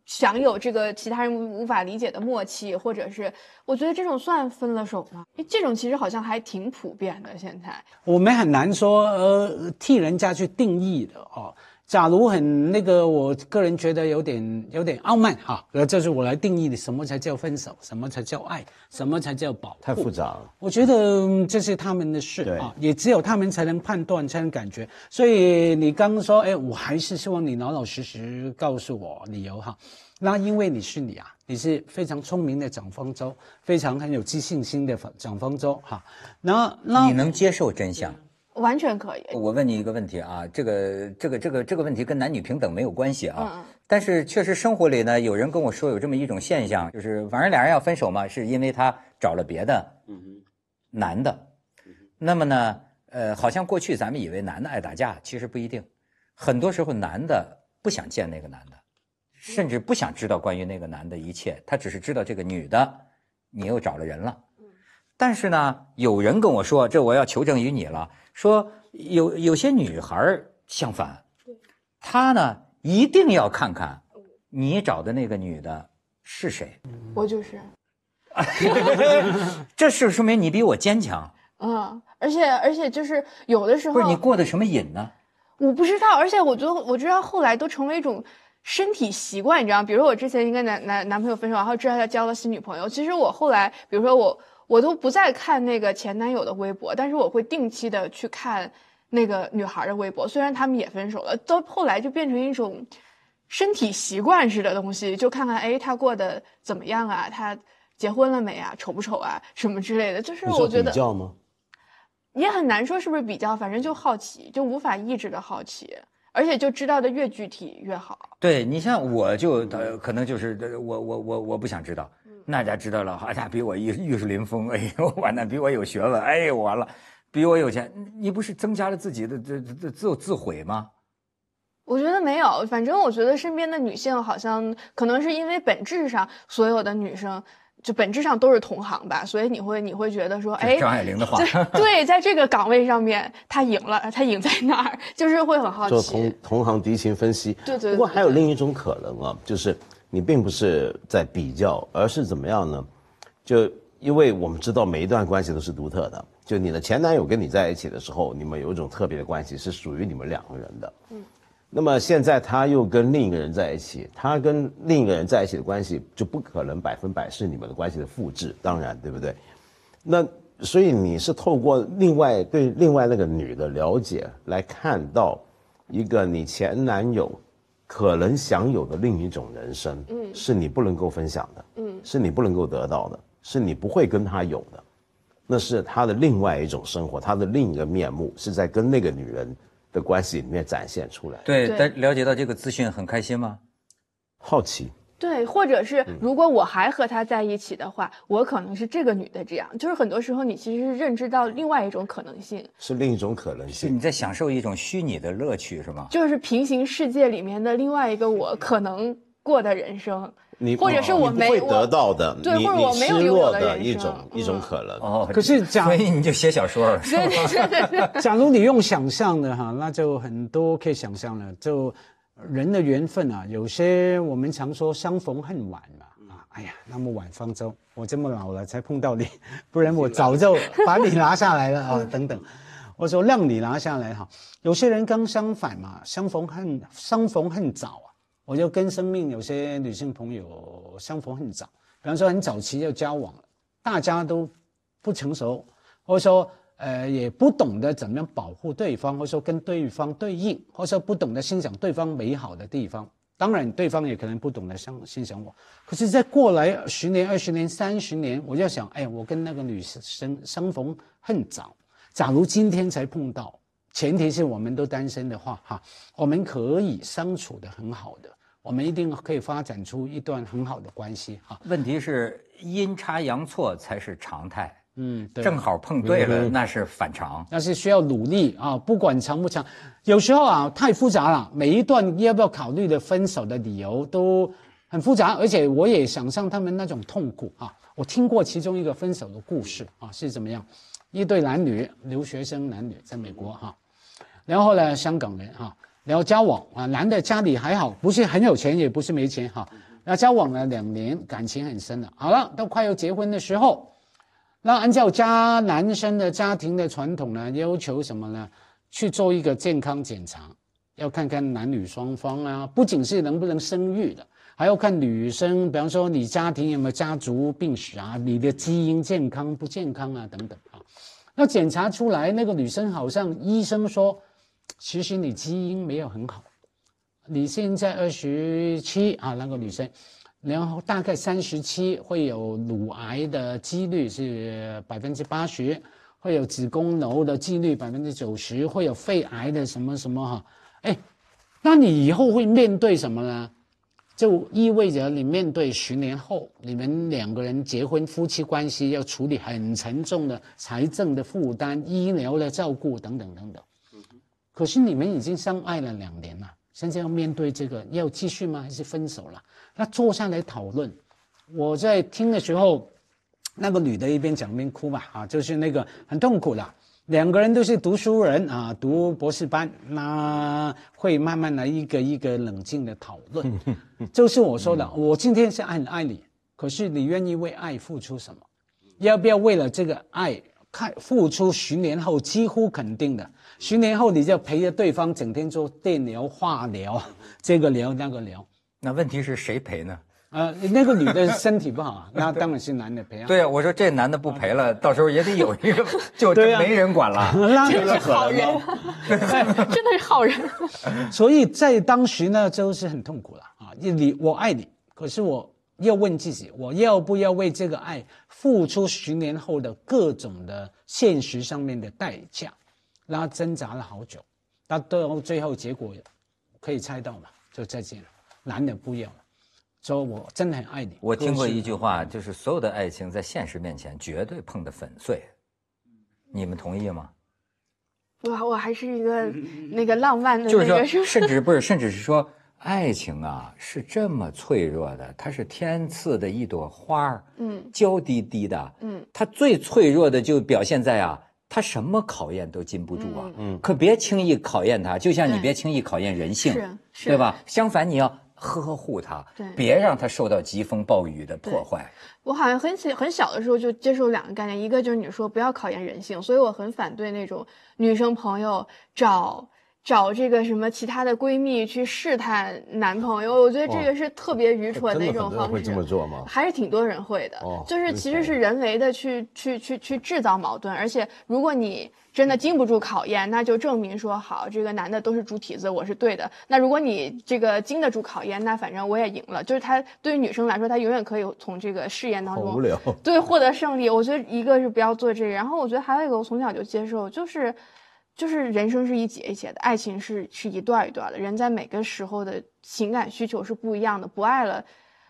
享有这个其他人无法理解的默契，或者是我觉得这种算分了手吗？这种其实好像还挺普遍的。现在我们很难说呃替人家去定义的哦。假如很那个，我个人觉得有点有点傲慢哈，呃，这是我来定义的，什么才叫分手，什么才叫爱，什么才叫保护，太复杂了。我觉得这是他们的事啊，也只有他们才能判断，才能感觉。所以你刚说，哎，我还是希望你老老实实告诉我理由哈。那因为你是你啊，你是非常聪明的蒋方舟，非常很有自信心的蒋方舟哈。那那你能接受真相？完全可以。我问你一个问题啊，这个这个这个这个问题跟男女平等没有关系啊。但是确实生活里呢，有人跟我说有这么一种现象，就是反正俩人要分手嘛，是因为他找了别的男的。那么呢，呃，好像过去咱们以为男的爱打架，其实不一定。很多时候男的不想见那个男的，甚至不想知道关于那个男的一切，他只是知道这个女的你又找了人了。但是呢，有人跟我说，这我要求证于你了。说有有些女孩相反，她呢一定要看看你找的那个女的是谁。我就是，这是说明你比我坚强。嗯，而且而且就是有的时候不是你过的什么瘾呢？我不知道，而且我觉得我知道后来都成为一种身体习惯，你知道比如说我之前一个男男男朋友分手，然后知道他交了新女朋友，其实我后来，比如说我。我都不再看那个前男友的微博，但是我会定期的去看那个女孩的微博。虽然他们也分手了，到后来就变成一种身体习惯式的东西，就看看哎，他过得怎么样啊？他结婚了没啊？丑不丑啊？什么之类的。就是我觉得比较吗？也很难说是不是比较，反正就好奇，就无法抑制的好奇，而且就知道的越具体越好。对你像我就可能就是我我我我不想知道。那家知道了，好家伙，比我玉玉树临风，哎呦 完蛋，比我有学问，哎呦完了，比我有钱，你不是增加了自己的这这自自毁吗？我觉得没有，反正我觉得身边的女性好像可能是因为本质上所有的女生就本质上都是同行吧，所以你会你会觉得说，哎，张爱玲的话，对，在这个岗位上面她赢了，她赢在哪儿？就是会很好奇。做同同行敌情分析。对对。不过还有另一种可能啊，就是你并不是在比较，而是怎么样呢？就因为我们知道每一段关系都是独特的，就你的前男友跟你在一起的时候，你们有一种特别的关系，是属于你们两个人的。嗯。那么现在他又跟另一个人在一起，他跟另一个人在一起的关系就不可能百分百是你们的关系的复制，当然对不对？那所以你是透过另外对另外那个女的了解来看到一个你前男友可能享有的另一种人生，嗯，是你不能够分享的，嗯，是你不能够得到的，是你不会跟他有的，那是他的另外一种生活，他的另一个面目是在跟那个女人。的关系里面展现出来。对，但了解到这个资讯很开心吗？好奇。对，或者是如果我还和他在一起的话，我可能是这个女的这样。就是很多时候你其实是认知到另外一种可能性，是另一种可能性。你在享受一种虚拟的乐趣是吗？就是平行世界里面的另外一个我可能过的人生。你或者是我没会得到的，对，或者我没有拥有的一种一种可能。哦，可是假所以你就写小说了。对对对对。假如你用想象的哈，那就很多可以想象了。就人的缘分啊，有些我们常说相逢恨晚嘛。啊，哎呀，那么晚方舟，我这么老了才碰到你，不然我早就把你拿下来了啊。等等，我说让你拿下来哈。有些人刚相反嘛，相逢恨相逢恨早啊。我就跟生命有些女性朋友相逢恨早，比方说很早期就交往了，大家都不成熟，或者说呃也不懂得怎么样保护对方，或者说跟对方对应，或者说不懂得欣赏对方美好的地方。当然，对方也可能不懂得欣欣赏我。可是，在过来十年、二十年、三十年，我就想，哎，我跟那个女生相逢恨早，假如今天才碰到。前提是我们都单身的话，哈，我们可以相处的很好的，我们一定可以发展出一段很好的关系，哈。问题是阴差阳错才是常态，嗯，正好碰对了，那是反常，那是需要努力啊，不管长不长，有时候啊太复杂了，每一段要不要考虑的分手的理由都很复杂，而且我也想象他们那种痛苦啊。我听过其中一个分手的故事啊，是怎么样？一对男女留学生男女在美国哈。然后呢，香港人哈，然后交往啊，男的家里还好，不是很有钱，也不是没钱哈。那交往了两年，感情很深了。好了，都快要结婚的时候，那按照家男生的家庭的传统呢，要求什么呢？去做一个健康检查，要看看男女双方啊，不仅是能不能生育的，还要看女生，比方说你家庭有没有家族病史啊，你的基因健康不健康啊，等等啊。那检查出来，那个女生好像医生说。其实你基因没有很好，你现在二十七啊，那个女生，然后大概三十七会有乳癌的几率是百分之八十，会有子宫瘤的几率百分之九十，会有肺癌的什么什么哈，哎，那你以后会面对什么呢？就意味着你面对十年后你们两个人结婚夫妻关系要处理很沉重的财政的负担、医疗的照顾等等等等。可是你们已经相爱了两年了，现在要面对这个，要继续吗？还是分手了？那坐下来讨论。我在听的时候，那个女的一边讲一边哭嘛，啊，就是那个很痛苦的。两个人都是读书人啊，读博士班，那会慢慢的一个一个冷静的讨论。就是我说的，我今天是很爱你，可是你愿意为爱付出什么？要不要为了这个爱？看付出十年后几乎肯定的，十年后你就陪着对方整天做电疗、化疗，这个疗那个疗。那问题是谁陪呢？呃，那个女的身体不好，那当然是男的陪啊。对啊，我说这男的不陪了，到时候也得有一个，就没人管了。真的是好人，真的是好人。所以在当时呢，就是很痛苦了啊！你我爱你，可是我。要问自己，我要不要为这个爱付出十年后的各种的现实上面的代价？然后挣扎了好久，到到最后结果可以猜到嘛？就再见了，男的不要了，说我真的很爱你。我听过一句话，就是所有的爱情在现实面前绝对碰得粉碎。你们同意吗？我我还是一个那个浪漫的，就是说，甚至不是，甚至是说。爱情啊是这么脆弱的，它是天赐的一朵花儿，嗯，娇滴滴的，嗯，它最脆弱的就表现在啊，它什么考验都禁不住啊，嗯，可别轻易考验他，就像你别轻易考验人性，是，对吧？相反，你要呵护他，对，别让他受到疾风暴雨的破坏。我好像很小很小的时候就接受两个概念，一个就是你说不要考验人性，所以我很反对那种女生朋友找。找这个什么其他的闺蜜去试探男朋友，我觉得这个是特别愚蠢的一种方式。会这么做吗？还是挺多人会的，就是其实是人为的去去去去制造矛盾，而且如果你真的经不住考验，那就证明说好这个男的都是猪蹄子，我是对的。那如果你这个经得住考验，那反正我也赢了。就是他对于女生来说，他永远可以从这个试验当中对获得胜利。我觉得一个是不要做这个，然后我觉得还有一个我从小就接受就是。就是人生是一节一节的，爱情是是一段一段的。人在每个时候的情感需求是不一样的，不爱了，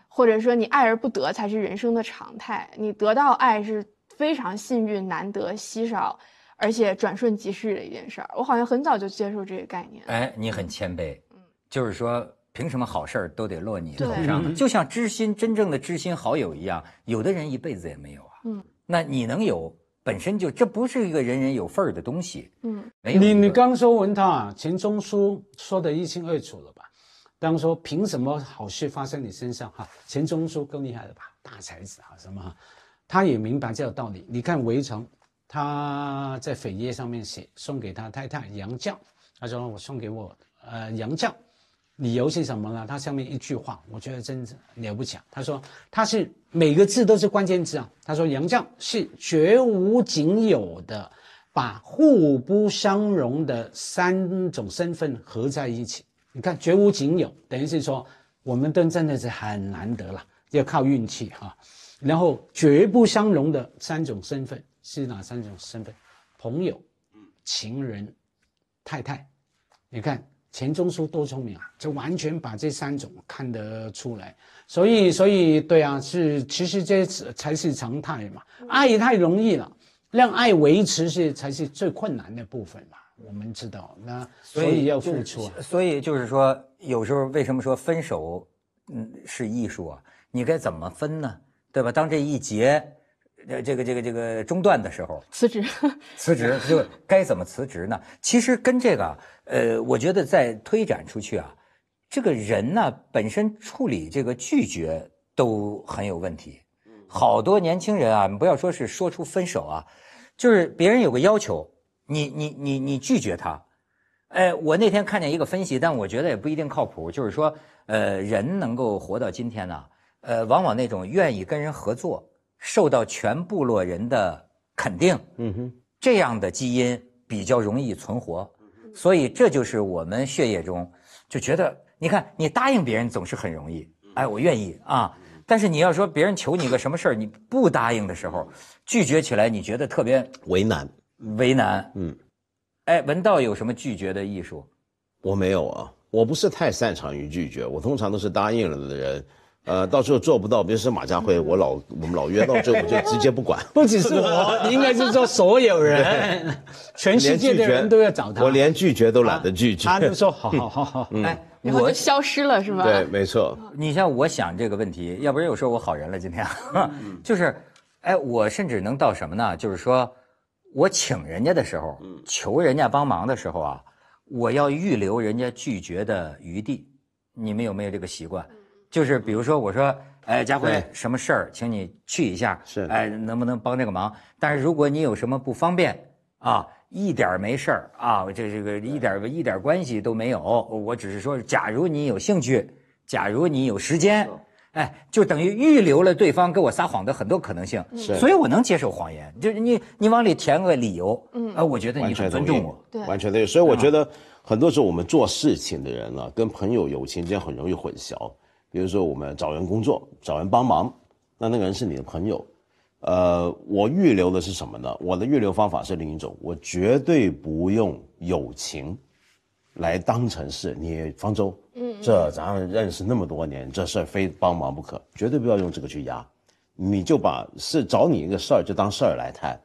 或者说你爱而不得才是人生的常态。你得到爱是非常幸运、难得、稀少，而且转瞬即逝的一件事儿。我好像很早就接受这个概念。哎，你很谦卑，嗯，就是说凭什么好事儿都得落你头上？就像知心真正的知心好友一样，有的人一辈子也没有啊。嗯，那你能有？本身就这不是一个人人有份儿的东西，嗯，你你刚说文涛钱钟书说的一清二楚了吧？当说凭什么好事发生你身上哈？钱钟书更厉害了吧？大才子啊什么？他也明白这个道理。你看围城，他在扉页上面写送给他太太杨绛，他说我送给我呃杨绛。理由是什么呢？他下面一句话，我觉得真是了不起。他说他是每个字都是关键字啊。他说杨绛是绝无仅有的，把互不相容的三种身份合在一起。你看绝无仅有，等于是说我们都真的是很难得了，要靠运气哈。然后绝不相容的三种身份是哪三种身份？朋友、情人、太太。你看。钱钟书多聪明啊，就完全把这三种看得出来，所以，所以，对啊，是其实这才是常态嘛。爱太容易了，让爱维持是才是最困难的部分嘛。我们知道，那所以要付出。啊所以就是说，有时候为什么说分手，嗯，是艺术啊？你该怎么分呢？对吧？当这一结。呃，这个这个这个中断的时候，辞职，辞职就该怎么辞职呢？其实跟这个，呃，我觉得再推展出去啊，这个人呢本身处理这个拒绝都很有问题。好多年轻人啊，不要说是说出分手啊，就是别人有个要求，你你你你拒绝他，哎，我那天看见一个分析，但我觉得也不一定靠谱，就是说，呃，人能够活到今天呢，呃，往往那种愿意跟人合作。受到全部落人的肯定，嗯哼，这样的基因比较容易存活，所以这就是我们血液中就觉得，你看你答应别人总是很容易，哎，我愿意啊，但是你要说别人求你个什么事儿，你不答应的时候，拒绝起来你觉得特别为难，为难，嗯，哎，文道有什么拒绝的艺术？我没有啊，我不是太擅长于拒绝，我通常都是答应了的人。呃，到时候做不到，比如说马家辉，我老我们老约到最后就直接不管。不只是我，应该是说所有人，全世界的人都要找他。我连拒绝都懒得拒绝。他就说好 好好好，哎，然后就消失了是吧？对，没错。你像我想这个问题，要不然有时候我好人了今天，就是，哎，我甚至能到什么呢？就是说我请人家的时候，求人家帮忙的时候啊，我要预留人家拒绝的余地。你们有没有这个习惯？就是比如说，我说，哎，家辉，什么事儿，请你去一下，是，哎，能不能帮这个忙？但是如果你有什么不方便，啊，一点没事儿啊，这这个一点一点关系都没有。我只是说，假如你有兴趣，假如你有时间，哎，就等于预留了对方给我撒谎的很多可能性。是，所以我能接受谎言，就是你你往里填个理由，嗯，啊，我觉得你很尊重我，对，完全对。所以我觉得很多时候我们做事情的人啊，跟朋友友情之间很容易混淆。比如说，我们找人工作，找人帮忙，那那个人是你的朋友，呃，我预留的是什么呢？我的预留方法是另一种，我绝对不用友情来当成是你方舟，嗯，这咱们认识那么多年，这事儿非帮忙不可，绝对不要用这个去压，你就把是找你一个事儿就当事儿来谈，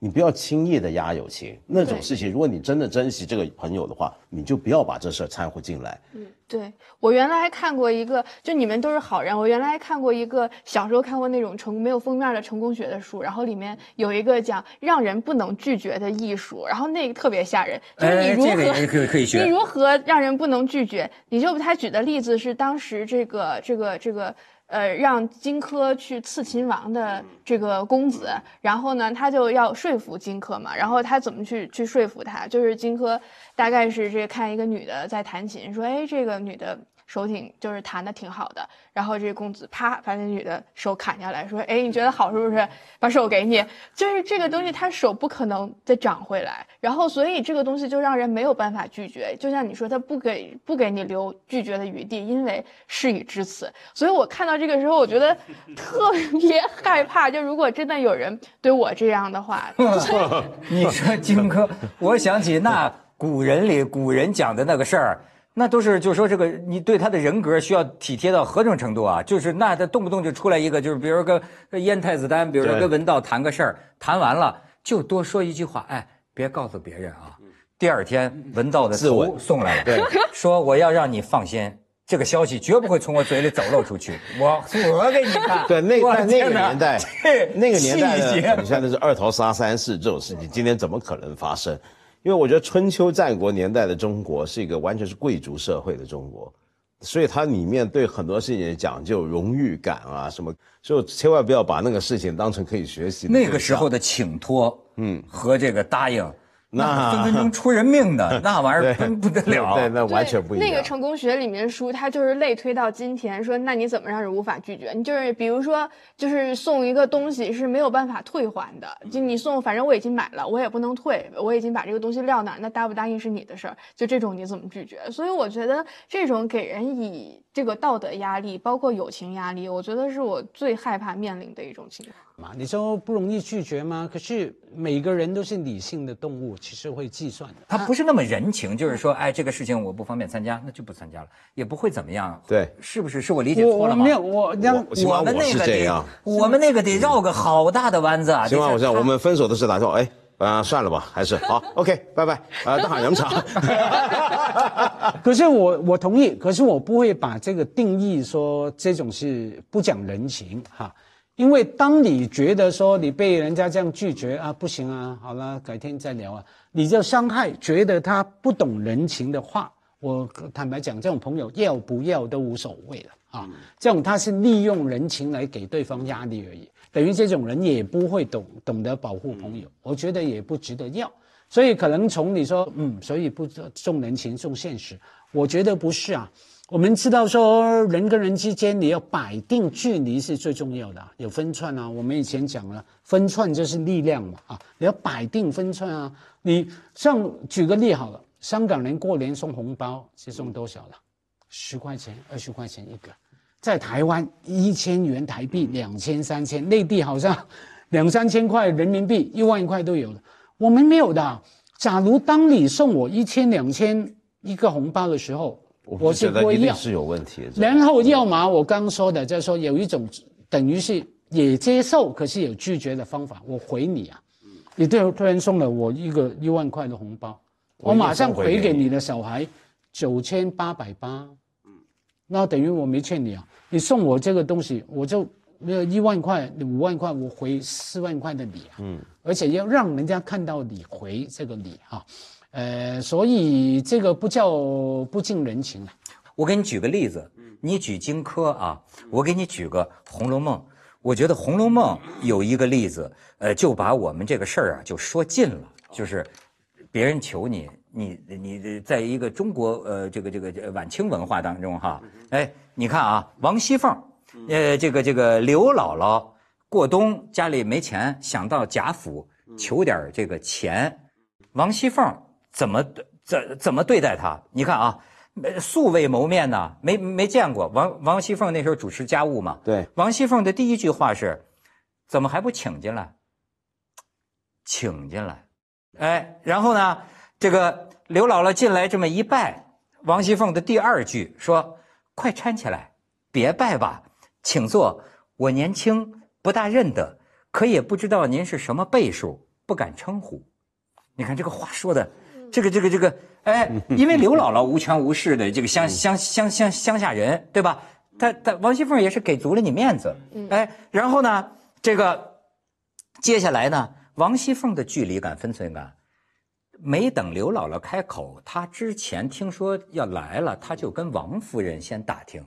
你不要轻易的压友情，那种事情，如果你真的珍惜这个朋友的话，你就不要把这事掺和进来。嗯，对我原来还看过一个，就你们都是好人。我原来还看过一个小时候看过那种成没有封面的成功学的书，然后里面有一个讲让人不能拒绝的艺术，然后那个特别吓人，就是你如何你如何让人不能拒绝？你就他举的例子是当时这个这个这个。呃，让荆轲去刺秦王的这个公子，然后呢，他就要说服荆轲嘛。然后他怎么去去说服他？就是荆轲大概是这看一个女的在弹琴，说，哎，这个女的。手挺就是弹的挺好的，然后这公子啪把那女的手砍下来，说：“哎，你觉得好是不是？把手给你。”就是这个东西，他手不可能再长回来，然后所以这个东西就让人没有办法拒绝。就像你说，他不给不给你留拒绝的余地，因为事已至此。所以我看到这个时候，我觉得特别害怕。就如果真的有人对我这样的话，你说荆轲，我想起那古人里古人讲的那个事儿。那都是，就是说这个，你对他的人格需要体贴到何种程度啊？就是那他动不动就出来一个，就是比如跟燕太子丹，比如说跟文道谈个事儿，谈完了就多说一句话，哎，别告诉别人啊。第二天文道的头送来了，对说我要让你放心，这个消息绝不会从我嘴里走漏出去，我我给你看。对，那在那个年代，那个年代，你现在是二桃杀三士这种事情，今天怎么可能发生？因为我觉得春秋战国年代的中国是一个完全是贵族社会的中国，所以它里面对很多事情讲究荣誉感啊什么，所以千万不要把那个事情当成可以学习。那个时候的请托，嗯，和这个答应。那分分钟出人命的 那玩意儿真不得了，对，那完全不一样。那个成功学里面书，它就是类推到今天，说那你怎么让人无法拒绝？你就是比如说，就是送一个东西是没有办法退还的，就你送，反正我已经买了，我也不能退，我已经把这个东西撂那儿，那答不答应是你的事儿。就这种你怎么拒绝？所以我觉得这种给人以这个道德压力，包括友情压力，我觉得是我最害怕面临的一种情况。嘛，你说不容易拒绝吗？可是每个人都是理性的动物，其实会计算的。他不是那么人情，就是说，哎，这个事情我不方便参加，那就不参加了，也不会怎么样。对，是不是？是我理解错了吗？没有，我我们那个得，我们那个得绕个好大的弯子啊。希望我这样，我们分手的事打算，哎，啊，算了吧，还是好，OK，拜拜，啊，大喊洋场。可是我我同意，可是我不会把这个定义说这种是不讲人情哈。因为当你觉得说你被人家这样拒绝啊，不行啊，好了，改天再聊啊，你就伤害觉得他不懂人情的话，我坦白讲，这种朋友要不要都无所谓了啊。这种他是利用人情来给对方压力而已，等于这种人也不会懂懂得保护朋友，我觉得也不值得要。所以可能从你说嗯，所以不重人情重现实，我觉得不是啊。我们知道说人跟人之间你要摆定距离是最重要的，有分寸啊。我们以前讲了，分寸就是力量嘛啊，你要摆定分寸啊。你像举个例好了，香港人过年送红包是送多少了？十块钱、二十块钱一个，在台湾一千元台币两千、三千，内地好像 两三千块人民币、一万块都有的，我们没有的。假如当你送我一千、两千一个红包的时候，我是不一样，是有问题。然后要么，我刚说的，就是说有一种等于是也接受，可是有拒绝的方法。我回你啊，你突突然送了我一个一万块的红包，我马上回给你的小孩九千八百八，嗯，那等于我没欠你啊。你送我这个东西，我就没有一万块、五万块，我回四万块的礼啊，嗯，而且要让人家看到你回这个礼哈。呃，所以这个不叫不近人情了。我给你举个例子，你举荆轲啊，我给你举个《红楼梦》。我觉得《红楼梦》有一个例子，呃，就把我们这个事儿啊就说尽了。就是别人求你，你你在一个中国呃这个这个晚清文化当中哈，哎，你看啊，王熙凤，呃，这个这个刘姥姥过冬家里没钱，想到贾府求点这个钱，王熙凤。怎么怎怎么对待他？你看啊，素未谋面呢，没没见过。王王熙凤那时候主持家务嘛，对。王熙凤的第一句话是：“怎么还不请进来？请进来。”哎，然后呢，这个刘姥姥进来这么一拜，王熙凤的第二句说：“快搀起来，别拜吧，请坐。我年轻不大认得，可也不知道您是什么辈数。不敢称呼。你看这个话说的，这个这个这个，哎，因为刘姥姥无权无势的这个乡乡乡乡乡下人，对吧？他他王熙凤也是给足了你面子，哎，然后呢，这个接下来呢，王熙凤的距离感、分寸感，没等刘姥姥开口，她之前听说要来了，她就跟王夫人先打听，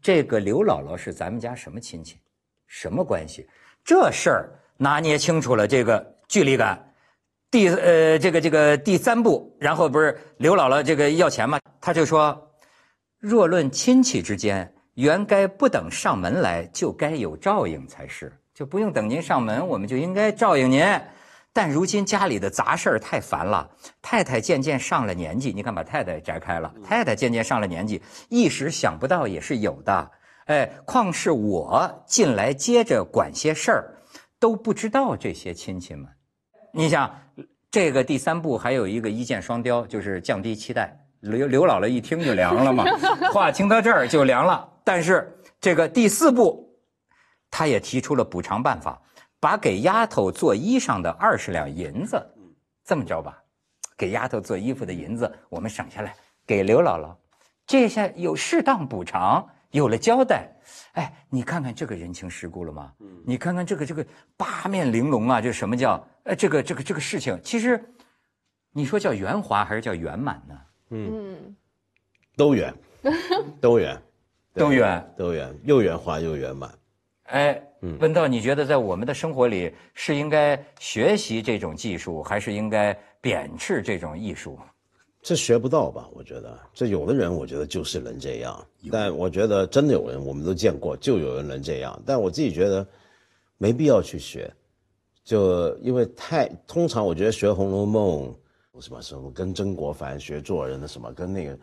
这个刘姥姥是咱们家什么亲戚，什么关系？这事儿拿捏清楚了，这个距离感。第呃，这个这个第三步，然后不是刘姥姥这个要钱嘛？他就说，若论亲戚之间，原该不等上门来，就该有照应才是，就不用等您上门，我们就应该照应您。但如今家里的杂事儿太烦了，太太渐渐上了年纪，你看把太太摘开了，太太渐渐上了年纪，一时想不到也是有的。哎，况是我近来接着管些事儿，都不知道这些亲戚们。你想，这个第三步还有一个一箭双雕，就是降低期待。刘刘姥姥一听就凉了嘛，话听到这儿就凉了。但是这个第四步，他也提出了补偿办法，把给丫头做衣裳的二十两银子，这么着吧，给丫头做衣服的银子我们省下来给刘姥姥，这下有适当补偿，有了交代。哎，你看看这个人情世故了吗？嗯你看看这个这个八面玲珑啊，这什么叫？呃，这个这个这个事情，其实你说叫圆滑还是叫圆满呢？嗯，都圆，都圆，都圆，都圆，又圆滑又圆满。哎，文道，你觉得在我们的生活里是应该学习这种技术，还是应该贬斥这种艺术？这学不到吧？我觉得这有的人，我觉得就是能这样。但我觉得真的有人，我们都见过，就有人能这样。但我自己觉得没必要去学，就因为太通常，我觉得学《红楼梦》什么什么跟曾国藩学做人的什么跟那个，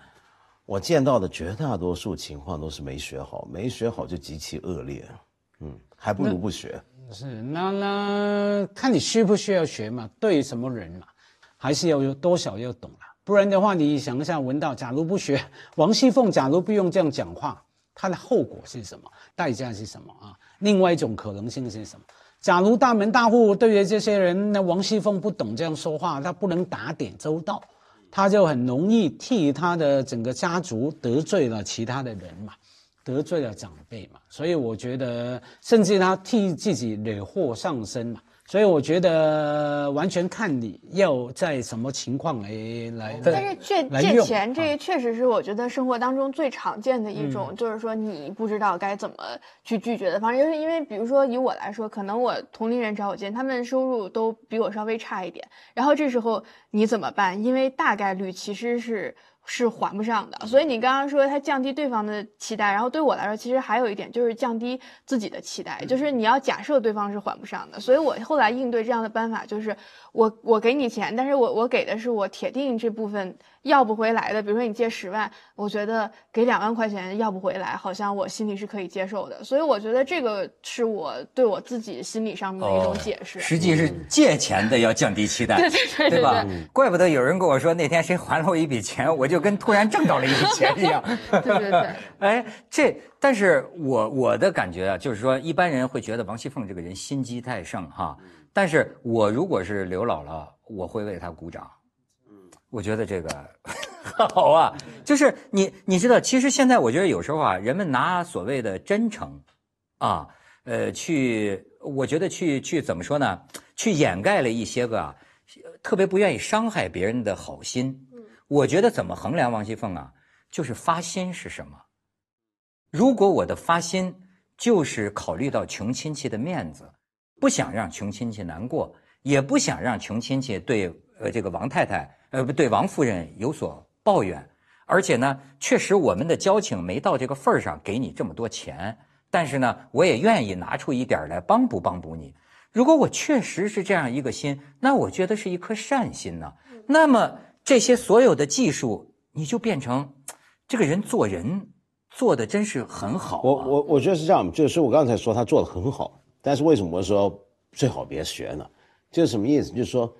我见到的绝大多数情况都是没学好，没学好就极其恶劣。嗯，还不如不学。是那那看你需不需要学嘛？对于什么人嘛？还是要有多少要懂啊？不然的话，你想一下，文道，假如不学 王熙凤，假如不用这样讲话，她的后果是什么？代价是什么啊？另外一种可能性是什么？假如大门大户对于这些人，那王熙凤不懂这样说话，她不能打点周到，她就很容易替她的整个家族得罪了其他的人嘛，得罪了长辈嘛，所以我觉得，甚至她替自己惹祸上身嘛。所以我觉得完全看你要在什么情况来来。但是借借钱，这个确实是我觉得生活当中最常见的一种，就是说你不知道该怎么去拒绝的方式。就是因为比如说以我来说，可能我同龄人找我借，他们收入都比我稍微差一点，然后这时候你怎么办？因为大概率其实是。是还不上的，所以你刚刚说他降低对方的期待，然后对我来说，其实还有一点就是降低自己的期待，就是你要假设对方是还不上的，所以我后来应对这样的办法就是，我我给你钱，但是我我给的是我铁定这部分。要不回来的，比如说你借十万，我觉得给两万块钱要不回来，好像我心里是可以接受的。所以我觉得这个是我对我自己心理上面的一种解释。实际是借钱的要降低期待，对对对吧？怪不得有人跟我说那天谁还了我一笔钱，我就跟突然挣到了一笔钱一样。对对对。哎，这但是我我的感觉啊，就是说一般人会觉得王熙凤这个人心机太盛哈，但是我如果是刘姥姥，我会为她鼓掌。我觉得这个好啊，就是你你知道，其实现在我觉得有时候啊，人们拿所谓的真诚，啊，呃，去，我觉得去去怎么说呢？去掩盖了一些个特别不愿意伤害别人的好心。我觉得怎么衡量王熙凤啊？就是发心是什么？如果我的发心就是考虑到穷亲戚的面子，不想让穷亲戚难过，也不想让穷亲戚对呃这个王太太。呃，不对，王夫人有所抱怨，而且呢，确实我们的交情没到这个份儿上，给你这么多钱。但是呢，我也愿意拿出一点来帮补帮补你。如果我确实是这样一个心，那我觉得是一颗善心呢。那么这些所有的技术，你就变成这个人做人做的真是很好。我我我觉得是这样，就是我刚才说他做的很好，但是为什么说最好别学呢？就是什么意思？就是说。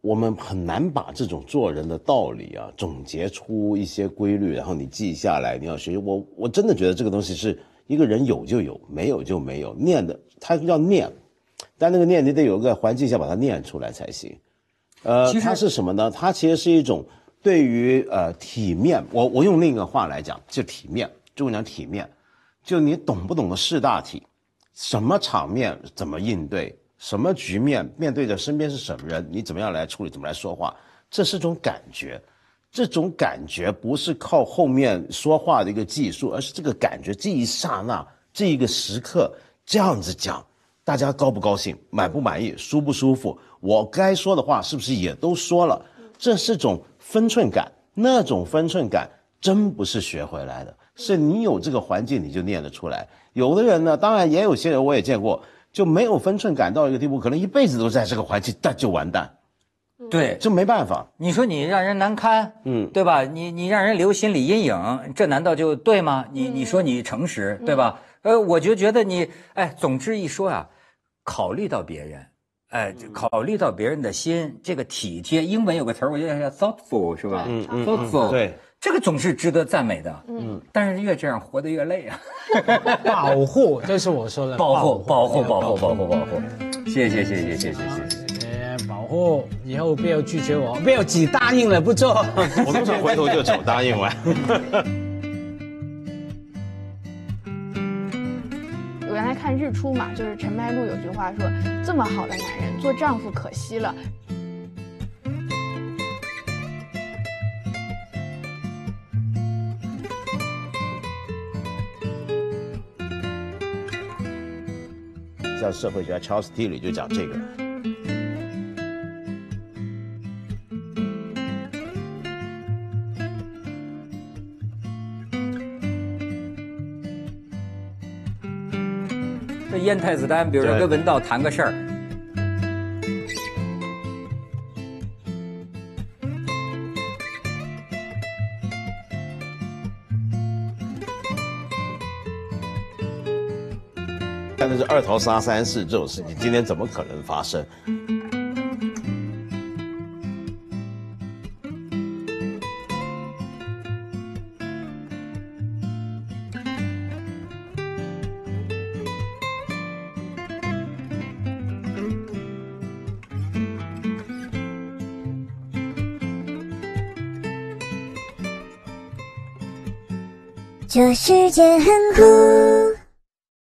我们很难把这种做人的道理啊总结出一些规律，然后你记下来，你要学习。我我真的觉得这个东西是一个人有就有，没有就没有。念的他要念，但那个念你得有个环境下把它念出来才行。呃，它是什么呢？它其实是一种对于呃体面，我我用另一个话来讲，就体面，就讲体面，就你懂不懂得识大体，什么场面怎么应对，什么局面面对着身边是什么人，你怎么样来处理，怎么来说话，这是种感觉。这种感觉不是靠后面说话的一个技术，而是这个感觉，这一刹那，这一个时刻，这样子讲，大家高不高兴，满不满意，舒不舒服？我该说的话是不是也都说了？这是种分寸感，那种分寸感真不是学回来的，是你有这个环境你就念得出来。有的人呢，当然也有些人我也见过，就没有分寸感到一个地步，可能一辈子都在这个环境，但就完蛋。对，这没办法。你说你让人难堪，嗯，对吧？你你让人留心理阴影，这难道就对吗？你你说你诚实，对吧？呃，我就觉得你，哎，总之一说啊，考虑到别人，哎，考虑到别人的心，这个体贴，英文有个词儿，我觉得叫 thoughtful，是吧？嗯嗯，thoughtful，对，这个总是值得赞美的。嗯，但是越这样活得越累啊。保护，这是我说的。保护，保护，保护，保护，保护。谢谢，谢谢，谢谢，谢谢。保护以后不要拒绝我，不要只答应了不做。我通常回头就走，答应完。我原来看日出嘛，就是陈白露有句话说：“这么好的男人，做丈夫可惜了。”像社会学家 Charles i l l y 就讲这个。燕太子丹，比如说跟文道谈个事儿，但那是二桃杀三士这种事情，今天怎么可能发生？这世界很酷。